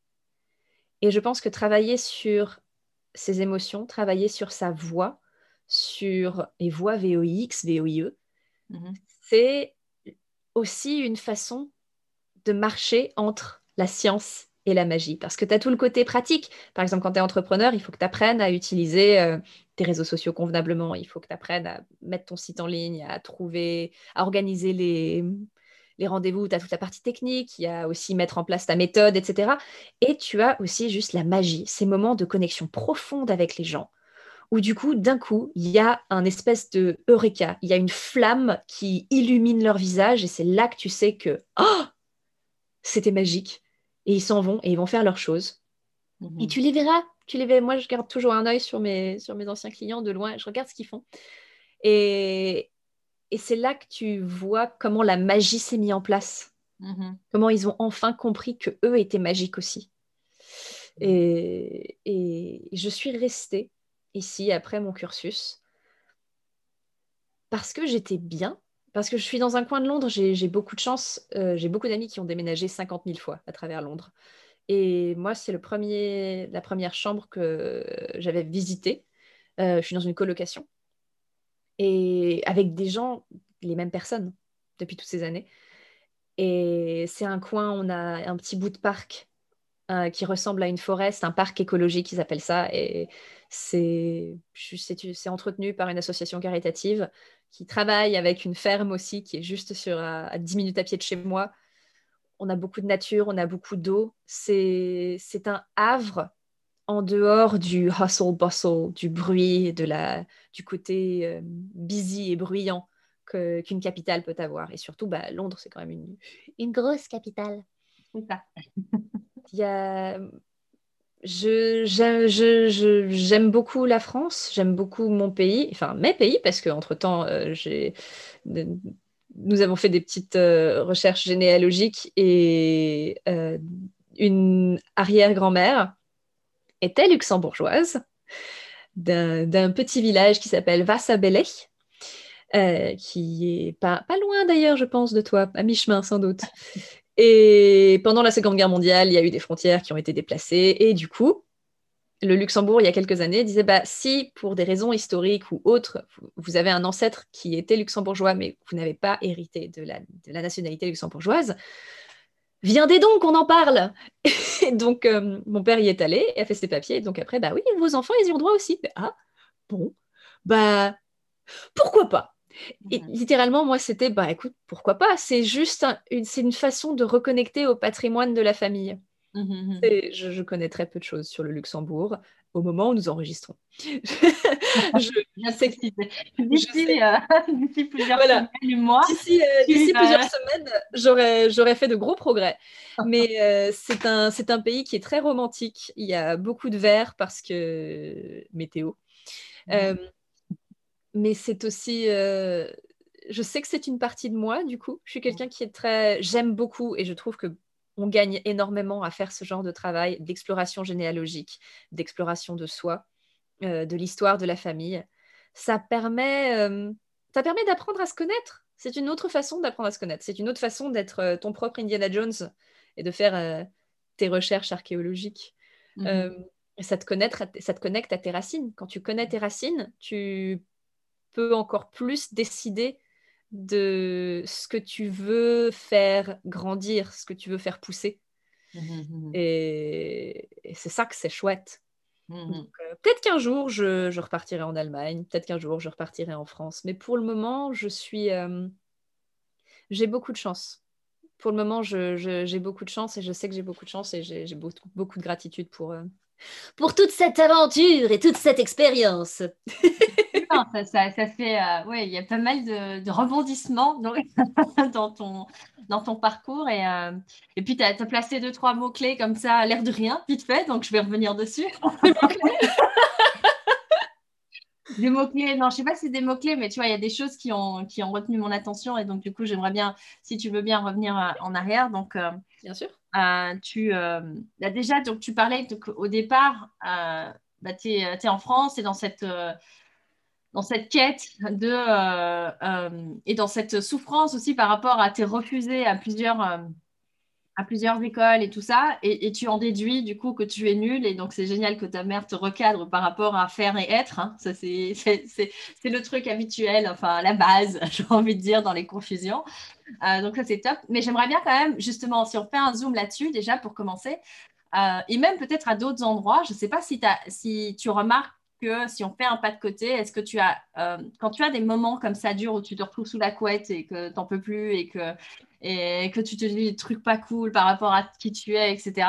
Et je pense que travailler sur ses émotions, travailler sur sa voix, sur les voix VOIX, VOIE, mhm. c'est aussi une façon de marcher entre la science et la magie. Parce que tu as tout le côté pratique. Par exemple, quand tu es entrepreneur, il faut que tu apprennes à utiliser euh, tes réseaux sociaux convenablement. Il faut que tu apprennes à mettre ton site en ligne, à trouver, à organiser les, les rendez-vous. Tu as toute la partie technique. Il y a aussi mettre en place ta méthode, etc. Et tu as aussi juste la magie, ces moments de connexion profonde avec les gens où du coup, d'un coup, il y a un espèce de eureka, il y a une flamme qui illumine leur visage et c'est là que tu sais que oh, c'était magique. Et ils s'en vont et ils vont faire leurs choses. Mhm. Et tu les verras, tu les verras. Moi, je garde toujours un œil sur mes, sur mes anciens clients de loin, je regarde ce qu'ils font. Et, et c'est là que tu vois comment la magie s'est mise en place. Mhm. Comment ils ont enfin compris que eux étaient magiques aussi. Et, et je suis restée ici après mon cursus parce que j'étais bien, parce que je suis dans un coin de Londres, j'ai beaucoup de chance, euh, j'ai beaucoup d'amis qui ont déménagé 50 000 fois à travers Londres. Et moi, c'est la première chambre que j'avais visitée. Euh, je suis dans une colocation et avec des gens, les mêmes personnes depuis toutes ces années. Et c'est un coin, on a un petit bout de parc euh, qui ressemble à une forêt, c'est un parc écologique, ils appellent ça. Et c'est entretenu par une association caritative qui travaille avec une ferme aussi qui est juste sur, à, 10 minutes à pied de chez moi. On a beaucoup de nature, on a beaucoup d'eau. C'est un havre en dehors du hustle bustle, du bruit, de la, du côté euh, busy et bruyant qu'une capitale peut avoir. Et surtout, bah, Londres, c'est quand même une, une grosse capitale. C'est ça. Il y a... je, j'aime beaucoup la France, j'aime beaucoup mon pays, enfin mes pays, parce qu'entre-temps, euh, j'ai nous avons fait des petites euh, recherches généalogiques et une arrière-grand-mère était luxembourgeoise d'un petit village qui s'appelle Vassabelley, euh, qui est pas, pas loin d'ailleurs, je pense, de toi, à mi-chemin sans doute. Et pendant la Seconde Guerre mondiale, il y a eu des frontières qui ont été déplacées et du coup, le Luxembourg, il y a quelques années, disait bah, si, pour des raisons historiques ou autres, vous avez un ancêtre qui était luxembourgeois, mais vous n'avez pas hérité de la, de la nationalité luxembourgeoise, viendez donc, on en parle. Et donc, euh, mon père y est allé, et a fait ses papiers. Et donc, après, bah oui, vos enfants, ils y ont droit aussi. ah, bon, bah, pourquoi pas? Et littéralement, moi, c'était, bah écoute, pourquoi pas? C'est juste une, c'est une façon de reconnecter au patrimoine de la famille. Mmh, mmh, mmh. je, connais très peu de choses sur le Luxembourg au moment où nous enregistrons. je, sais que d'ici plusieurs semaines, mois, d'ici, euh, plusieurs semaines, j'aurais, j'aurais fait de gros progrès. Mais euh, c'est un, c'est un pays qui est très romantique. Il y a beaucoup de verre parce que météo. Euh, mais c'est aussi je sais que c'est une partie de moi, du coup. Je suis quelqu'un qui est très. J'aime beaucoup et je trouve que on gagne énormément à faire ce genre de travail d'exploration généalogique, d'exploration de soi, euh, de l'histoire de la famille. Ça permet, euh, ça permet d'apprendre à se connaître. C'est une autre façon d'apprendre à se connaître. C'est une autre façon d'être euh, ton propre Indiana Jones et de faire tes recherches archéologiques. Mhm. ça, te ça te connecte à tes racines. Quand tu connais tes racines, tu peux encore plus décider de ce que tu veux faire grandir, ce que tu veux faire pousser. Mmh, mmh, mmh. Et, c'est ça que c'est chouette. Euh, peut-être qu'un jour, je, repartirai en Allemagne, peut-être qu'un jour, je repartirai en France. Mais pour le moment, je suis... Euh, j'ai beaucoup de chance. Pour le moment, j'ai beaucoup de chance et je sais que j'ai beaucoup de chance et j'ai beaucoup, beaucoup, de gratitude pour, euh, pour toute cette aventure et toute cette expérience. ça, fait, euh, ouais, il y a pas mal de, rebondissements dans, ton, dans ton parcours. Et, euh, et puis, tu as, placé deux, trois mots-clés comme ça, à l'air de rien, vite fait. Donc, je vais revenir dessus. des mots-clés, non, je sais pas si c'est des mots-clés, mais tu vois, il y a des choses qui ont, qui ont retenu mon attention. Et donc, du coup, j'aimerais bien, si tu veux bien revenir euh, en arrière. Donc, bien sûr. tu, bah, déjà, donc, tu parlais au départ, bah, tu es, es, en France, et dans cette dans cette quête de, euh, euh, et dans cette souffrance aussi par rapport à tes refusés à plusieurs, euh, à plusieurs écoles et tout ça, et, tu en déduis du coup que tu es nul, et donc c'est génial que ta mère te recadre par rapport à faire et être. Hein. C'est, le truc habituel, enfin la base, j'ai envie de dire, dans les confusions. donc ça, c'est top. Mais j'aimerais bien quand même, justement, si on fait un zoom là-dessus, déjà pour commencer, et même peut-être à d'autres endroits, je ne sais pas si tu remarques si on fait un pas de côté, est-ce que tu as, euh, quand tu as des moments comme ça durs où tu te retrouves sous la couette et que tu n'en peux plus et que, et que tu te dis des trucs pas cool par rapport à qui tu es, etc.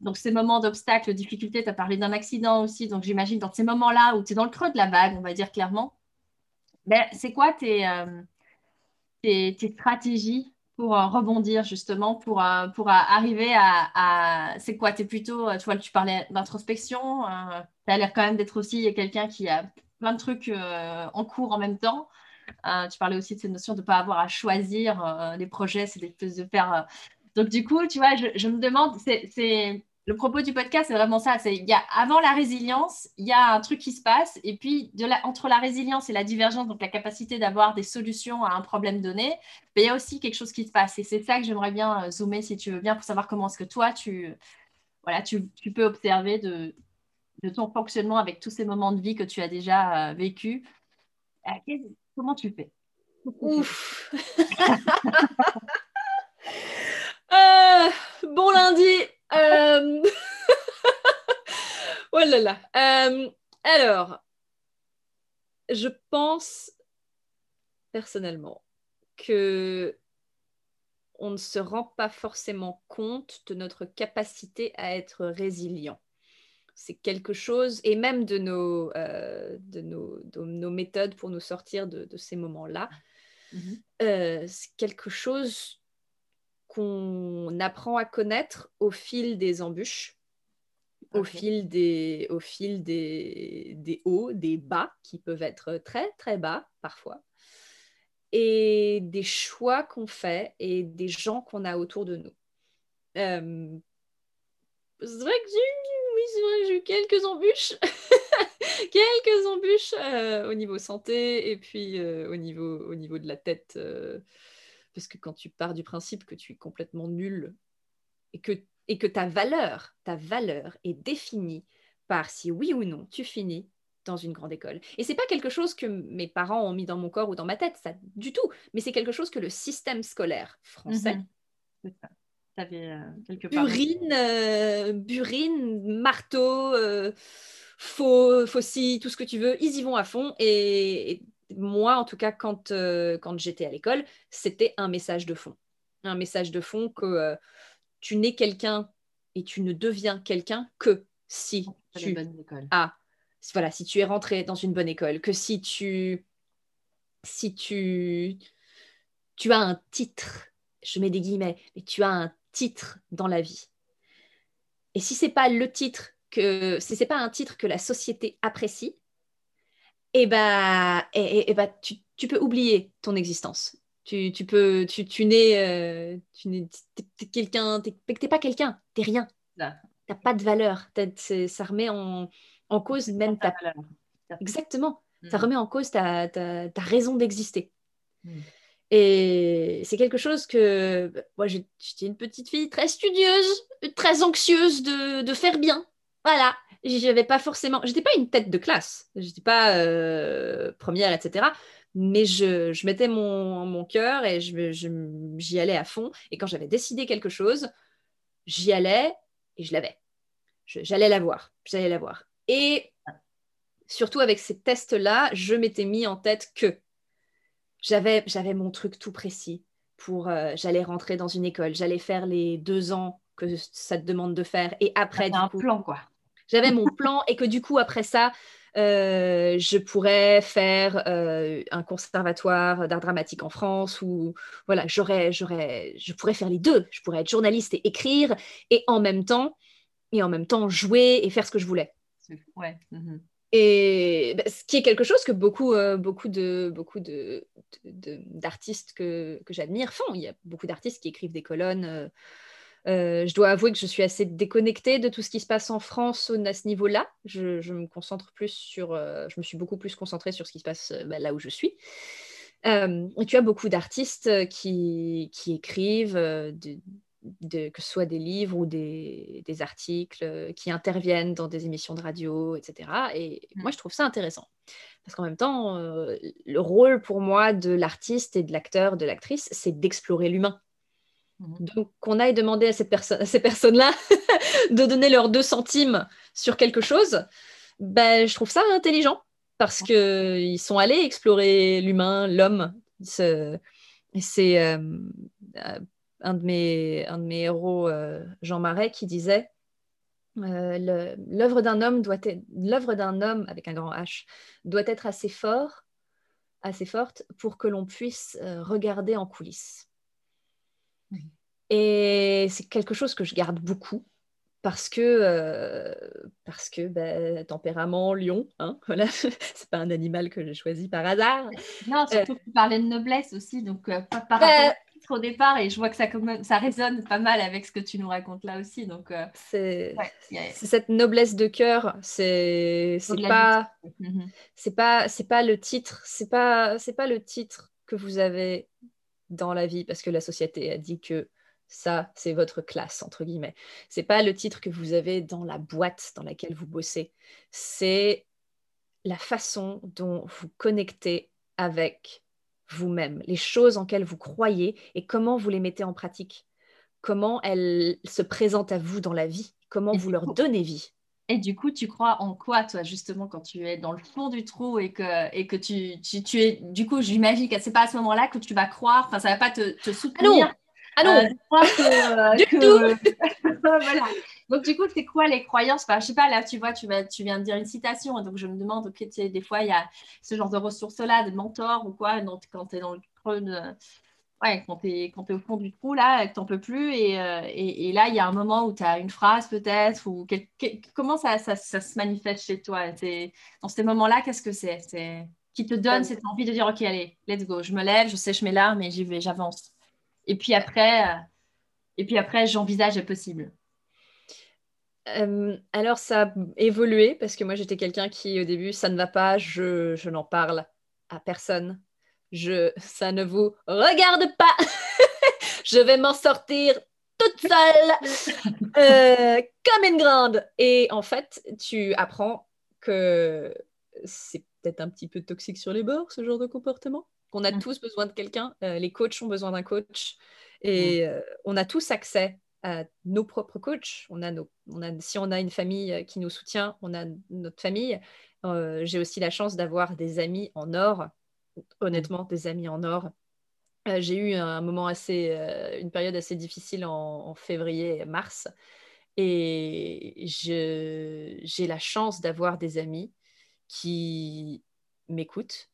Donc, ces moments d'obstacles, difficultés, tu as parlé d'un accident aussi. Donc, j'imagine dans ces moments-là où tu es dans le creux de la vague, on va dire clairement, ben, c'est quoi tes, euh, tes stratégies pour euh, rebondir justement, pour, euh, pour euh, arriver à... C'est quoi Tu es plutôt, tu vois, tu parlais d'introspection, tu as l'air quand même d'être aussi quelqu'un qui a plein de trucs en cours en même temps. tu parlais aussi de cette notion de ne pas avoir à choisir les projets, c'est de faire... Donc du coup, tu vois, je me demande, c'est le propos du podcast, c'est vraiment ça. C'est y a avant la résilience, il y a un truc qui se passe, et puis de la, entre la résilience et la divergence, donc la capacité d'avoir des solutions à un problème donné, ben, il y a aussi quelque chose qui se passe. Et c'est ça que j'aimerais bien euh, zoomer, si tu veux bien, pour savoir comment est-ce que toi, tu, voilà, tu, tu peux observer de, de, ton fonctionnement avec tous ces moments de vie que tu as déjà euh, vécu. Euh, comment tu fais? Ouf Bon lundi euh... oh là là. Euh, alors, je pense personnellement que on ne se rend pas forcément compte de notre capacité à être résilient. c'est quelque chose, et même de nos, euh, de nos, de nos méthodes pour nous sortir de, de ces moments-là, Mhm. euh, c'est quelque chose qu'on apprend à connaître au fil des embûches, au fil, des, au fil des, des hauts, des bas, qui peuvent être très, très bas parfois, et des choix qu'on fait et des gens qu'on a autour de nous. Euh, c'est vrai que j'ai eu, oui, c'est vrai que j'ai eu quelques embûches, quelques embûches euh, au niveau santé et puis euh, au, niveau, au niveau de la tête. Euh, parce que quand tu pars du principe que tu es complètement nul et que, et que ta valeur, ta valeur est définie par si oui ou non tu finis dans une grande école. Et c'est pas quelque chose que mes parents ont mis dans mon corps ou dans ma tête, ça du tout, mais c'est quelque chose que le système scolaire français Mhm. Ça. T'avais euh, quelque part. Burine, euh, burine, marteau, euh, faux, faucille, tout ce que tu veux, ils y vont à fond. Et, et moi, en tout cas, quand, euh, quand j'étais à l'école, c'était un message de fond. Un message de fond que euh, tu n'es quelqu'un et tu ne deviens quelqu'un que si tu as, voilà, si tu es rentré dans une bonne école, que si tu, si tu, tu as un titre, je mets des guillemets, mais tu as un titre dans la vie. Et si c'est pas le titre que, si c'est pas un titre que la société apprécie, eh ben, eh, eh- eh ben, tu, tu peux oublier ton existence. Tu, tu peux, tu, tu n'es, euh, tu n'es, t'es- t'es quelqu'un, t'es, t'es pas quelqu'un, t'es rien. T'as pas de valeur. Ça remet en, en cause même ta valeur. Exactement. Ça Mhm. remet en cause ta, ta- ta raison d'exister. Mm. Et c'est quelque chose que moi, j'étais une petite fille très studieuse, très anxieuse de, de faire bien. Voilà. J'avais pas forcément. J'étais pas une tête de classe. J'étais pas euh, première, etc. Mais je, je mettais mon, mon cœur et je, je- j'y allais à fond. Et quand j'avais décidé quelque chose, j'y allais et je l'avais. Je- J'allais la voir. J'allais la voir. Et surtout avec ces tests-là, je m'étais mis en tête que j'avais, j'avais mon truc tout précis pour euh, j'allais rentrer dans une école, j'allais faire les deux ans que ça te demande de faire et après du un coup, plan, quoi. J'avais mon plan et que du coup après ça euh, je pourrais faire euh, un conservatoire d'art dramatique en France ou voilà j'aurais j'aurais je pourrais faire les deux je pourrais être journaliste et écrire et en même temps et en même temps jouer et faire ce que je voulais Ouais. mhm. et bah, ce qui est quelque chose que beaucoup, euh, beaucoup de beaucoup de, d'artistes que, que j'admire font. Il y a beaucoup d'artistes qui écrivent des colonnes. Euh, je dois avouer que je suis assez déconnectée de tout ce qui se passe en France à ce niveau-là. Je, je me concentre plus sur, euh, je me suis beaucoup plus concentrée sur ce qui se passe euh, bah, là où je suis. Euh, et tu as beaucoup d'artistes qui, qui écrivent, de- de- que ce soit des livres ou des, des articles, qui interviennent dans des émissions de radio, etc. Et Mm. moi, je trouve ça intéressant. Parce qu'en même temps, le rôle pour moi de l'artiste et de l'acteur, de l'actrice, c'est d'explorer l'humain. Mhm. Donc, qu'on aille demander à, cette perso- à ces personnes-là de donner leurs deux centimes sur quelque chose, ben, je trouve ça intelligent parce qu'ils sont allés explorer l'humain, l'homme. C'est euh, euh, un, de mes, un de mes héros, euh, Jean Marais, qui disait euh, l'œuvre d'un homme doit être l'œuvre d'un homme avec un grand H doit être assez fort, assez forte pour que l'on puisse regarder en coulisses. Et c'est quelque chose que je garde beaucoup parce que euh, parce que ben, tempérament lion, hein, voilà, c'est pas un animal que j'ai choisi par hasard. Non, surtout que tu parlais de noblesse aussi, donc euh, par par Bah, rapport au titre au départ, et je vois que ça, même- ça résonne pas mal avec ce que tu nous racontes là aussi. Donc, euh, C'est ouais, cette noblesse de cœur, c'est pas Mhm. c'est pas c'est pas le titre, c'est pas c'est pas le titre que vous avez dans la vie parce que la société a dit que ça c'est votre classe entre guillemets. C'est pas le titre que vous avez dans la boîte dans laquelle vous bossez. C'est la façon dont vous connectez avec vous-même, les choses en quelles vous croyez et comment vous les mettez en pratique. Comment elles se présentent à vous dans la vie, comment Et vous leur coup- donnez vie. Et du coup, tu crois en quoi, toi, justement, quand tu es dans le fond du trou et que, et que tu, tu, tu es, du coup, j'imagine que c'est pas à ce moment-là que tu vas croire, enfin, ça va pas te, te Ah soutenir. ah non, euh, de croire que, euh, Du que- voilà. Donc, du coup, c'est quoi les croyances? Enfin, Je sais pas, là, tu vois, tu, vas, tu viens de dire une citation, donc je me demande, ok, tu sais, des fois, il y a ce genre de ressources-là, de mentors ou quoi, donc, quand tu es dans le creux de. Ouais, quand tu es, es, au fond du trou, là, tu n'en peux plus. Euh, et, et, là, il y a un moment où tu as une phrase peut-être, ou comment ça, ça, ça, se manifeste chez toi? Dans ces moments-là, qu'est-ce que c'est? Qui te donne cette envie de dire, ok, allez, let's go, je me lève, je sèche mes larmes et j'y vais, j'avance. Et puis après, euh, et puis après j'envisage le possible. Euh, alors, ça a évolué parce que moi, j'étais quelqu'un qui, au début, ça ne va pas, je, je n'en parle à personne. Je, ça ne vous regarde pas. je vais m'en sortir toute seule, euh, comme une grande. Et en fait, tu apprends que c'est peut-être un petit peu toxique sur les bords, ce genre de comportement. Qu'on a mm. tous besoin de quelqu'un. Euh, les coachs ont besoin d'un coach. Et mm. on a tous accès à nos propres coachs. On a nos, on a, si on a une famille euh, qui nous soutient, on a notre famille. Euh, j'ai aussi la chance d'avoir des amis en or, honnêtement, des amis en or. Euh, j'ai eu un moment assez, une période assez difficile en, février mars. Et j'ai la chance d'avoir des amis qui m'écoutent,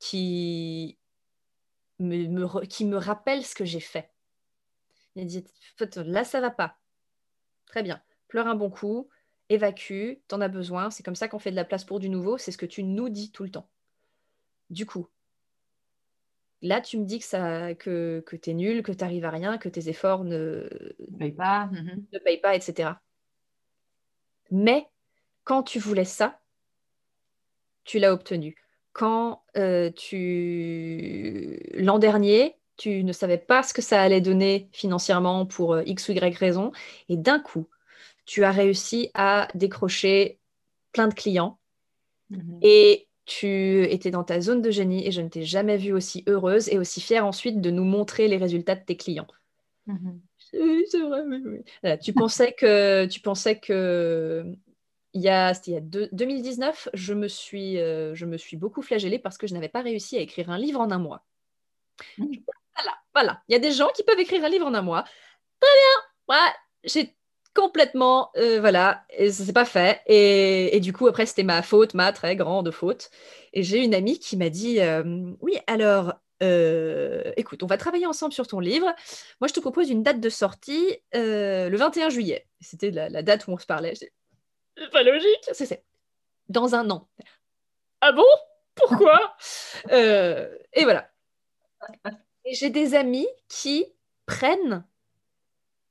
qui me, qui me rappellent ce que j'ai fait. Il dit là, ça va pas. Très bien. Pleure un bon coup, évacue, t'en as besoin. C'est comme ça qu'on fait de la place pour du nouveau. C'est ce que tu nous dis tout le temps. Du coup, là, tu me dis que, ça, que, que tu es nul, que tu n'arrives à rien, que tes efforts ne, payent pas. Mhm. ne payent pas, etc. Mais quand tu voulais ça, tu l'as obtenu. Quand euh, tu l'an dernier, tu ne savais pas ce que ça allait donner financièrement pour euh, X ou Y raison, et d'un coup, tu as réussi à décrocher plein de clients, mhm. et tu étais dans ta zone de génie, et je ne t'ai jamais vue aussi heureuse et aussi fière ensuite de nous montrer les résultats de tes clients. Mhm. Oui, c'est vrai, oui, tu pensais que... Tu pensais que il y a, il y a 2019, je me, suis, euh, je me suis beaucoup flagellée parce que je n'avais pas réussi à écrire un livre en un mois. Mhm. Voilà, voilà. Il y a des gens qui peuvent écrire un livre en un mois. Très bien. Ouais, j'ai complètement, euh, voilà, et ça s'est pas fait. Et, du coup, après, c'était ma faute, ma très grande faute. Et j'ai une amie qui m'a dit, euh, oui, alors, euh, écoute, on va travailler ensemble sur ton livre. Moi, je te propose une date de sortie le 21 juillet. C'était la, date où on se parlait. C'est pas logique. C'est dans un an. Ah bon? Pourquoi? Et voilà. Et j'ai des amis qui prennent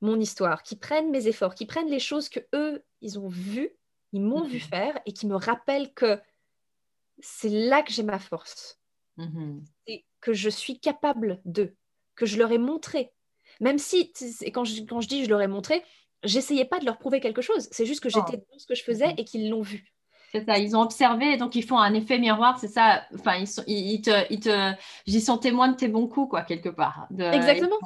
mon histoire, qui prennent mes efforts, qui prennent les choses que eux, ils ont vues, ils m'ont vu mhm. faire et qui me rappellent que c'est là que j'ai ma force. Mhm. Et que je suis capable de, que je leur ai montré. Même si, quand je, quand je dis je leur ai montré, j'essayais pas de leur prouver quelque chose. C'est juste que j'étais dans ce que je faisais et qu'ils l'ont vu. C'est ça, ils ont observé, donc ils font un effet miroir, c'est ça. Enfin, ils, sont, ils, te, ils, te, ils sont témoins de tes bons coups, quoi, quelque part. Exactement.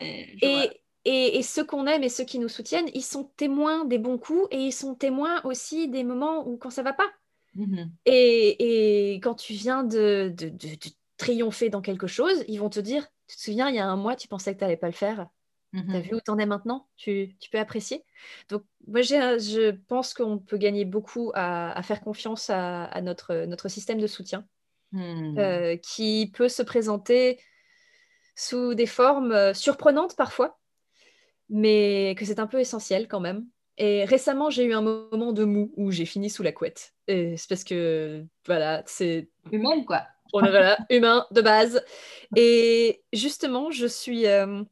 Et, et, et, ceux qu'on aime et ceux qui nous soutiennent, ils sont témoins des bons coups et ils sont témoins aussi des moments où quand ça va pas. Mm-hmm. et, et, quand tu viens de, de, de, triompher dans quelque chose, ils vont te dire, tu te souviens, il y a un mois, tu pensais que tu n'allais pas le faire. Tu as mhm. vu où tu en es maintenant? Tu, peux apprécier? Donc, moi, je pense qu'on peut gagner beaucoup à, faire confiance à, notre, notre système de soutien hmm. euh, qui peut se présenter sous des formes euh, surprenantes parfois, mais que c'est un peu essentiel quand même. Et récemment, j'ai eu un moment de mou où j'ai fini sous la couette. C'est parce que, voilà, c'est... Humain, quoi. voilà, humain de base. Et justement, je suis... Euh,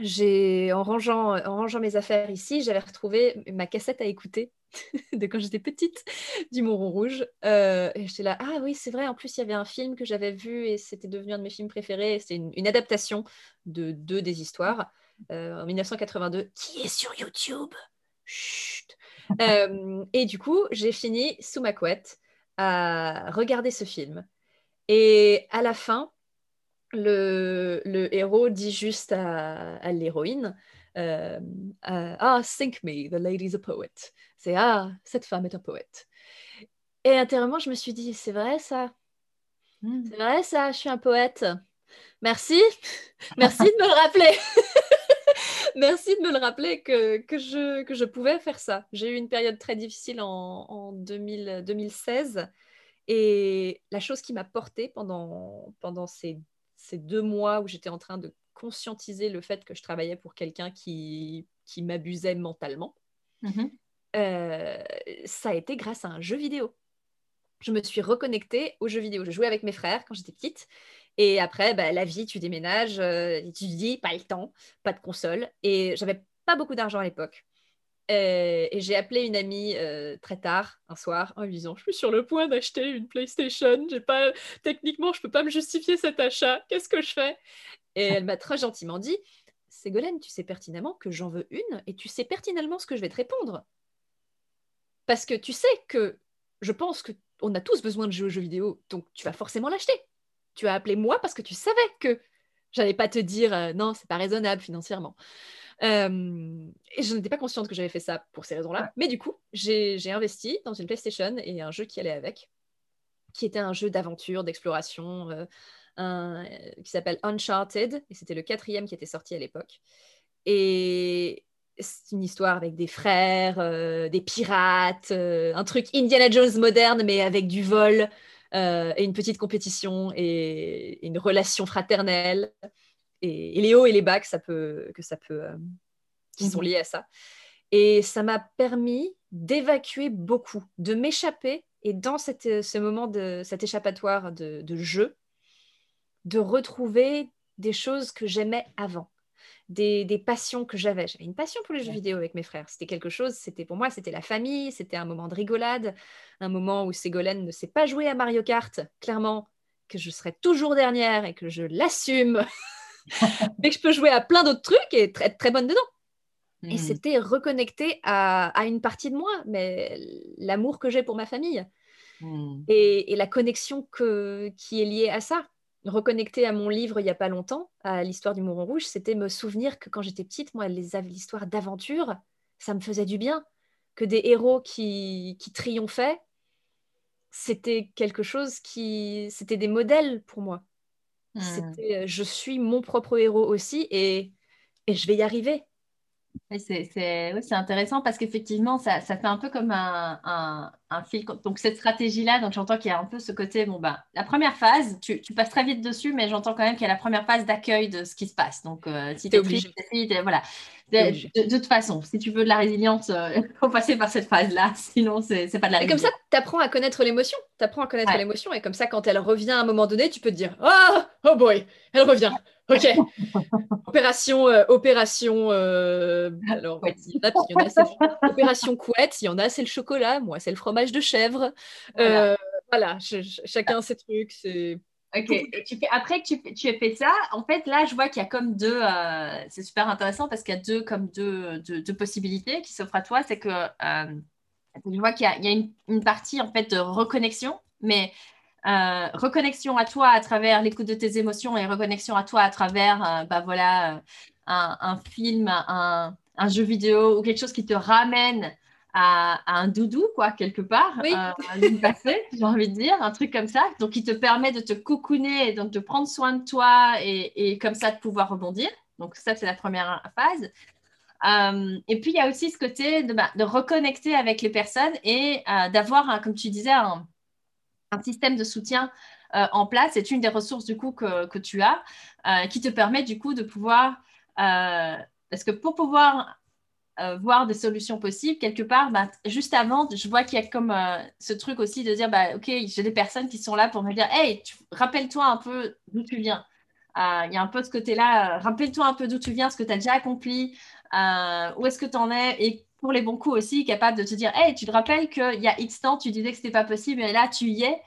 j'ai en rangeant, en rangeant mes affaires ici, j'avais retrouvé ma cassette à écouter de quand j'étais petite du Moron Rouge. Euh, et j'étais là, ah oui, c'est vrai, en plus il y avait un film que j'avais vu et c'était devenu un de mes films préférés. C'était une, adaptation de deux des histoires euh, en 1982 qui est sur YouTube. Chut. Euh, et du coup, j'ai fini sous ma couette à regarder ce film. Et à la fin, le, héros dit juste à, l'héroïne euh, Ah, think me, the lady's a poet. C'est Ah, cette femme est un poète. Et intérieurement, je me suis dit C'est vrai ça hmm. C'est vrai ça, je suis un poète. Merci, merci de me le rappeler. Merci de me le rappeler que, que, je, que je pouvais faire ça. J'ai eu une période très difficile en, en 2000, 2016 et la chose qui m'a portée pendant, pendant ces, ces deux mois où j'étais en train de conscientiser le fait que je travaillais pour quelqu'un qui, qui m'abusait mentalement, Mhm. euh, ça a été grâce à un jeu vidéo. Je me suis reconnectée aux jeux vidéo. Je jouais avec mes frères quand j'étais petite. Et après, bah, la vie, tu déménages, euh, tu te dis, pas le temps, pas de console. Et j'avais pas beaucoup d'argent à l'époque. Euh, et j'ai appelé une amie euh, très tard, un soir, en lui disant Je suis sur le point d'acheter une PlayStation. J'ai pas... Techniquement, je peux pas me justifier cet achat. Qu'est-ce que je fais? Et elle m'a très gentiment dit Ségolène, tu sais pertinemment que j'en veux une et tu sais pertinemment ce que je vais te répondre. Parce que tu sais que je pense que on a tous besoin de jouer aux jeux vidéo, donc tu vas forcément l'acheter. Tu as appelé moi parce que tu savais que j'allais pas te dire euh, non, c'est pas raisonnable financièrement. Euh, et je n'étais pas consciente que j'avais fait ça pour ces raisons-là. Mais du coup, j'ai investi dans une PlayStation et un jeu qui allait avec, qui était un jeu d'aventure, d'exploration, euh, un- euh, qui s'appelle Uncharted. Et c'était le quatrième qui était sorti à l'époque. Et c'est une histoire avec des frères, euh, des pirates, un truc Indiana Jones moderne, mais avec du vol et une petite compétition et, et une relation fraternelle. Et, et les hauts et les bas que ça peut, que ça peut, euh, qui sont Mhm. liés à ça. Et ça m'a permis d'évacuer beaucoup, de m'échapper. Et dans cette- ce moment de cet échappatoire de, de jeu, de retrouver des choses que j'aimais avant, des, des passions que j'avais. J'avais une passion pour les jeux vidéo avec mes frères. C'était quelque chose, c'était pour moi, c'était la famille, c'était un moment de rigolade, un moment où Ségolène ne sait pas jouer à Mario Kart, clairement, que je serai toujours dernière et que je l'assume, mais que je peux jouer à plein d'autres trucs et être très bonne dedans. Et Mhm. c'était reconnecté à, à une partie de moi, mais l'amour que j'ai pour ma famille Mhm. et, et la connexion que, qui est liée à ça. Reconnecter à mon livre il n'y a pas longtemps, à l'histoire du Mouron Rouge, c'était me souvenir que quand j'étais petite, moi, l'histoire d'aventure, ça me faisait du bien. Que des héros qui, qui triomphaient, c'était quelque chose qui... C'était des modèles pour moi. C'était, euh, je suis mon propre héros aussi et, et je vais y arriver. C'est oui, intéressant parce qu'effectivement, ça, ça fait un peu comme un, un, un fil. Donc, cette stratégie-là, donc j'entends qu'il y a un peu ce côté, bon, ben, la première phase, tu, tu passes très vite dessus, mais j'entends quand même qu'il y a la première phase d'accueil de ce qui se passe. Donc, euh, si tu T'es es obligé. voilà. De, toute façon, si tu veux de la résilience, il faut passer par cette phase-là, sinon, c'est pas de la Et comme ça, tu apprends à connaître l'émotion. Tu apprends à connaître Ouais. l'émotion. Et comme ça, quand elle revient à un moment donné, tu peux te dire Ah, oh boy, elle revient. Ok. opération, euh, opération. euh, alors, il y en a, puis il y en a, c'est opération couette. Il y en a, c'est le chocolat. Moi, c'est le fromage de chèvre. Voilà. Euh, voilà, ch- ch- chacun ses trucs. C'est Ok, après que tu, tu aies fait ça, en fait, là, je vois qu'il y a comme deux, euh, c'est super intéressant parce qu'il y a deux, comme deux, deux, possibilités qui s'offrent à toi. C'est que euh, je vois qu'il y a, une, partie, en fait, de reconnexion, mais euh, reconnexion à toi à travers l'écoute de tes émotions et reconnexion à toi à travers, euh, bah voilà, un, film, un jeu vidéo ou quelque chose qui te ramène à, à un doudou, quoi, quelque part, Oui. euh, passé, j'ai envie de dire, un truc comme ça, donc qui te permet de te cocooner, et donc de prendre soin de toi et, et comme ça de pouvoir rebondir. Donc ça, c'est la première phase. Euh, et puis, il y a aussi ce côté de, bah, de reconnecter avec les personnes et euh, d'avoir, comme tu disais, un, un système de soutien euh, en place. C'est une des ressources du coup que, que tu as qui te permet du coup de pouvoir, parce que pour pouvoir euh, voir des solutions possibles, quelque part, bah, juste avant, je vois qu'il y a comme euh, ce truc aussi de dire, bah, OK, j'ai des personnes qui sont là pour me dire, hey, rappelle-toi un peu d'où tu viens. Euh, Il y a un peu ce côté-là, rappelle-toi un peu d'où tu viens, ce que tu as déjà accompli, où est-ce que tu en es, et pour les bons coups aussi, capable de te dire, hey, tu te rappelles qu'il y a X temps, tu disais que c'était pas possible, et là, tu y es.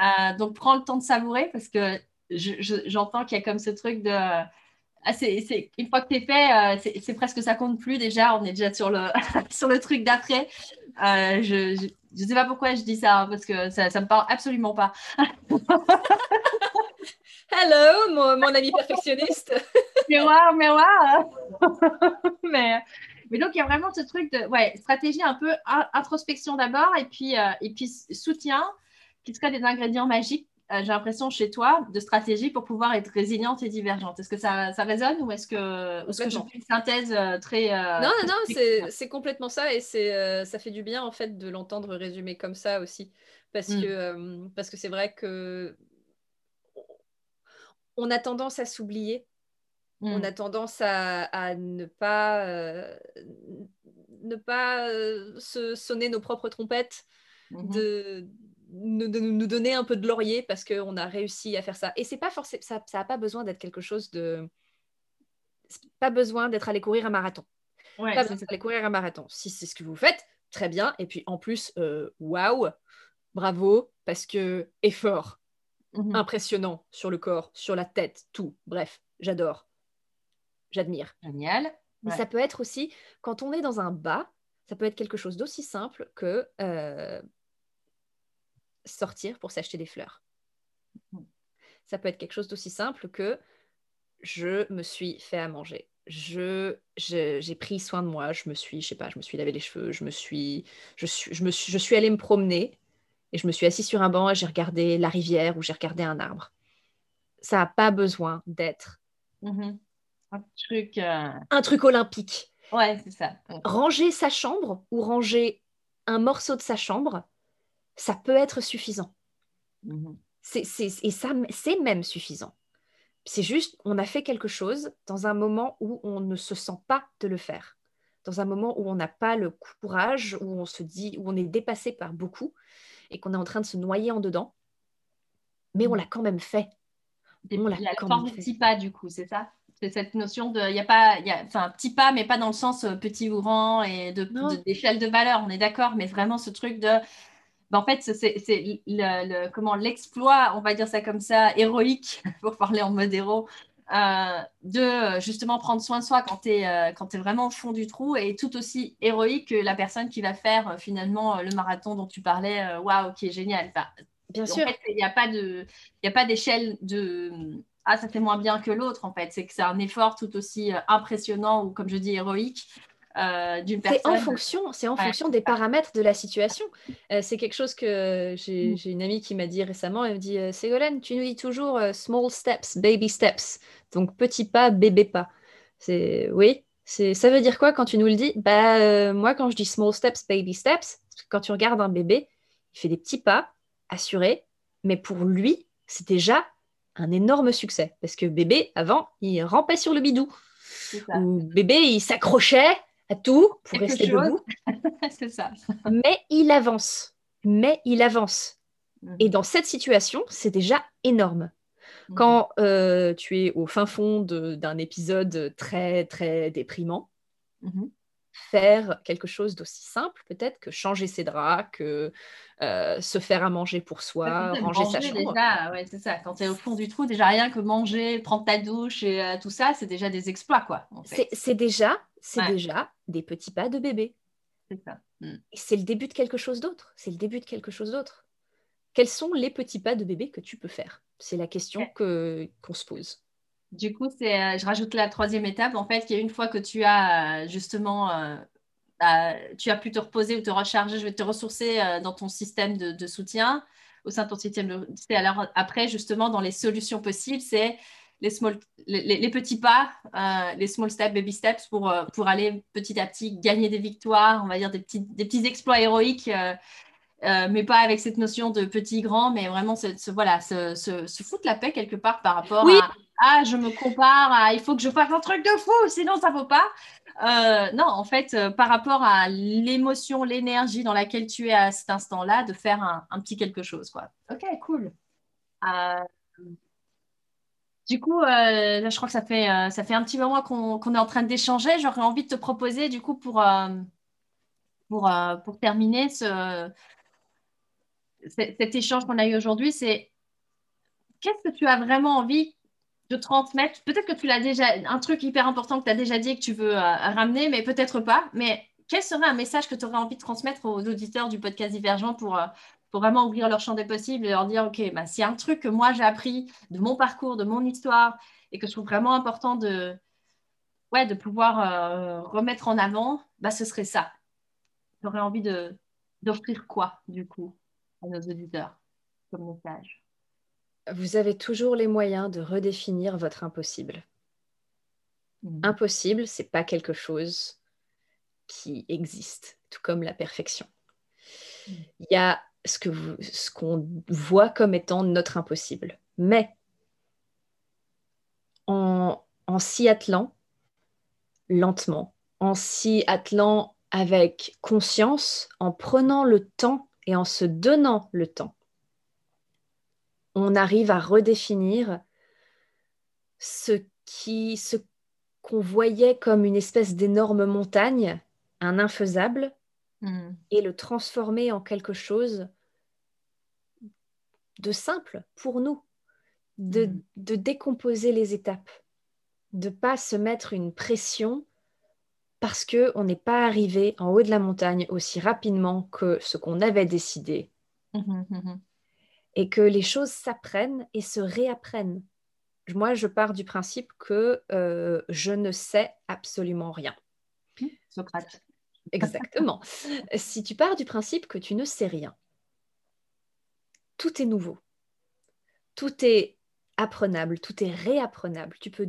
Euh, donc, prends le temps de savourer, parce que je- je- j'entends qu'il y a comme ce truc de... Ah, c'est, une fois que c'est fait, euh, c'est, presque ça compte plus déjà. On est déjà sur le, sur le truc d'après. Euh, je, je, je sais pas pourquoi je dis ça, hein, parce que ça, ça me parle absolument pas. Hello, mon, mon ami perfectionniste. miroir, miroir. mais, mais donc, il y a vraiment ce truc de ouais, stratégie un peu in- introspection d'abord et puis, euh, et puis soutien qui serait des ingrédients magiques j'ai l'impression, chez toi, de stratégie pour pouvoir être résiliente et divergente. Est-ce que ça, ça résonne ou est-ce que, est-ce que fait une synthèse euh, très... Euh, non, non, non, c'est complètement ça et c'est ça fait du bien en fait de l'entendre résumé comme ça aussi. Parce mm. que parce que c'est vrai que on a tendance à s'oublier. On mm. a tendance à, à ne pas, ne pas se sonner nos propres trompettes, mm-hmm. de, nous donner un peu de laurier parce qu'on a réussi à faire ça. Et c'est pas forcément, ça n'a pas besoin d'être quelque chose de. Pas besoin d'être allé courir un marathon. pas besoin d'aller courir un marathon. Si c'est ce que vous faites, très bien. Et puis en plus, euh, waouh, bravo, parce que effort, mhm. impressionnant sur le corps, sur la tête, tout. Bref, j'adore. J'admire. Génial. Mais ça peut être aussi, quand on est dans un bas, ça peut être quelque chose d'aussi simple que euh, sortir pour s'acheter des fleurs. Mm. Ça peut être quelque chose d'aussi simple que je me suis fait à manger. Je, j'ai pris soin de moi, je me suis, je sais pas, je me suis lavé les cheveux, je me suis, je suis, je me suis, je suis allée me promener et je me suis assise sur un banc et j'ai regardé la rivière ou j'ai regardé un arbre. Ça n'a pas besoin d'être mm-hmm. un truc, euh, un truc olympique. Ouais, c'est ça. Ranger sa chambre ou ranger un morceau de sa chambre, ça peut être suffisant. Mhm. et ça, c'est même suffisant. C'est juste, on a fait quelque chose dans un moment où on ne se sent pas de le faire, dans un moment où on n'a pas le courage, où on se dit, où on est dépassé par beaucoup et qu'on est en train de se noyer en dedans, mais on mhm. l'a quand même fait. on l'a quand même fait. petit pas du coup, c'est ça? C'est cette notion de, il y a pas, y a, enfin petit pas, mais pas dans le sens euh, petit ou grand et de d'échelle de, de valeur. On est d'accord, mais vraiment ce truc de ben, en fait, c'est le, comment l'exploit, on va dire ça comme ça, héroïque, pour parler en mode héros, euh, de justement prendre soin de soi quand tu es, euh, es, vraiment au fond du trou et tout aussi héroïque que la personne qui va faire euh, finalement le marathon dont tu parlais. Waouh, qui est génial. bien sûr. il n'y a pas d'échelle de ah ça fait moins bien que l'autre en fait. C'est que c'est un effort tout aussi impressionnant ou comme je dis héroïque euh, d'une personne. C'est en fonction, c'est en fonction des paramètres de la situation. Euh, c'est quelque chose que mm. j'ai une amie qui m'a dit récemment. Elle me dit euh, Ségolène, tu nous dis toujours small steps, baby steps. Donc petit pas, bébé pas. C'est oui. C'est ça veut dire quoi quand tu nous le dis? Bah moi quand je dis small steps, baby steps, quand tu regardes un bébé, il fait des petits pas assurés, mais pour lui c'est déjà un énorme succès parce que bébé avant il rampait sur le bidou. Ou bébé il s'accrochait à tout pour rester debout. c'est ça. Mais il avance. Mais il avance. Mhm. Et dans cette situation, c'est déjà énorme. Mhm. Quand euh, tu es au fin fond d'un épisode très, très déprimant, mhm. faire quelque chose d'aussi simple, peut-être que changer ses draps, que euh, se faire à manger pour soi, ranger sa chambre. ouais, c'est ça. Quand tu es au fond du trou, déjà rien que manger, prendre ta douche et euh, tout ça, c'est déjà des exploits, quoi. C'est déjà c'est déjà des petits pas de bébé. C'est ça. Mm. C'est le début de quelque chose d'autre. C'est le début de quelque chose d'autre. Quels sont les petits pas de bébé que tu peux faire? C'est la question que qu'on se pose. Du coup, c'est, euh, je rajoute la troisième étape. En fait, une fois que tu as euh, justement, euh, bah, tu as pu te reposer ou te recharger, je vais te ressourcer dans ton système de, soutien au sein de ton système de. Alors après, justement, dans les solutions possibles, c'est les, small, les, petits pas, euh, les small steps, baby steps pour, euh, pour aller petit à petit gagner des victoires, on va dire des petits, des petits exploits héroïques, euh, mais pas avec cette notion de petit, grand, mais vraiment se, voilà, se, se, foutre la paix quelque part par rapport à ah, je me compare, à, il faut que je fasse un truc de fou, sinon ça ne vaut pas. non, en fait, par rapport à l'émotion, l'énergie dans laquelle tu es à cet instant-là, de faire un, un, petit quelque chose. Quoi. Ok, cool. Du coup, euh, je crois que ça fait, euh, un petit moment qu'on est en train d'échanger. J'aurais envie de te proposer, du coup, pour, euh, terminer ce, cet échange qu'on a eu aujourd'hui, c'est qu'est-ce que tu as vraiment envie de transmettre? Peut-être que tu l'as déjà, un truc hyper important que tu as déjà dit et que tu veux ramener, mais peut-être pas. Mais quel serait un message que tu aurais envie de transmettre aux auditeurs du podcast Divergent pour, vraiment ouvrir leur champ des possibles et leur dire, OK, bah, s'il y a un truc que moi j'ai appris de mon parcours, de mon histoire, et que je trouve vraiment important de, ouais, de pouvoir euh, remettre en avant, bah, ce serait ça. J'aurais envie de, d'offrir quoi, du coup, à nos auditeurs comme message? Vous avez toujours les moyens de redéfinir votre impossible. Mm. Impossible, c'est pas quelque chose qui existe, tout comme la perfection. Mm. Il y a ce que vous- ce qu'on voit comme étant notre impossible. Mais en, en s'y attelant lentement, en s'y attelant avec conscience, en prenant le temps et en se donnant le temps, on arrive à redéfinir ce qui, ce qu'on voyait comme une espèce d'énorme montagne, un infaisable, Mm. et le transformer en quelque chose de simple pour nous, de, Mhm. de décomposer les étapes, de pas se mettre une pression parce que on n'est pas arrivé en haut de la montagne aussi rapidement que ce qu'on avait décidé Mhm, mhm. et que les choses s'apprennent et se réapprennent. Moi, je pars du principe que euh, je ne sais absolument rien. Socrate. Exactement. si tu pars du principe que tu ne sais rien, tout est nouveau. Tout est apprenable, tout est réapprenable. Tu peux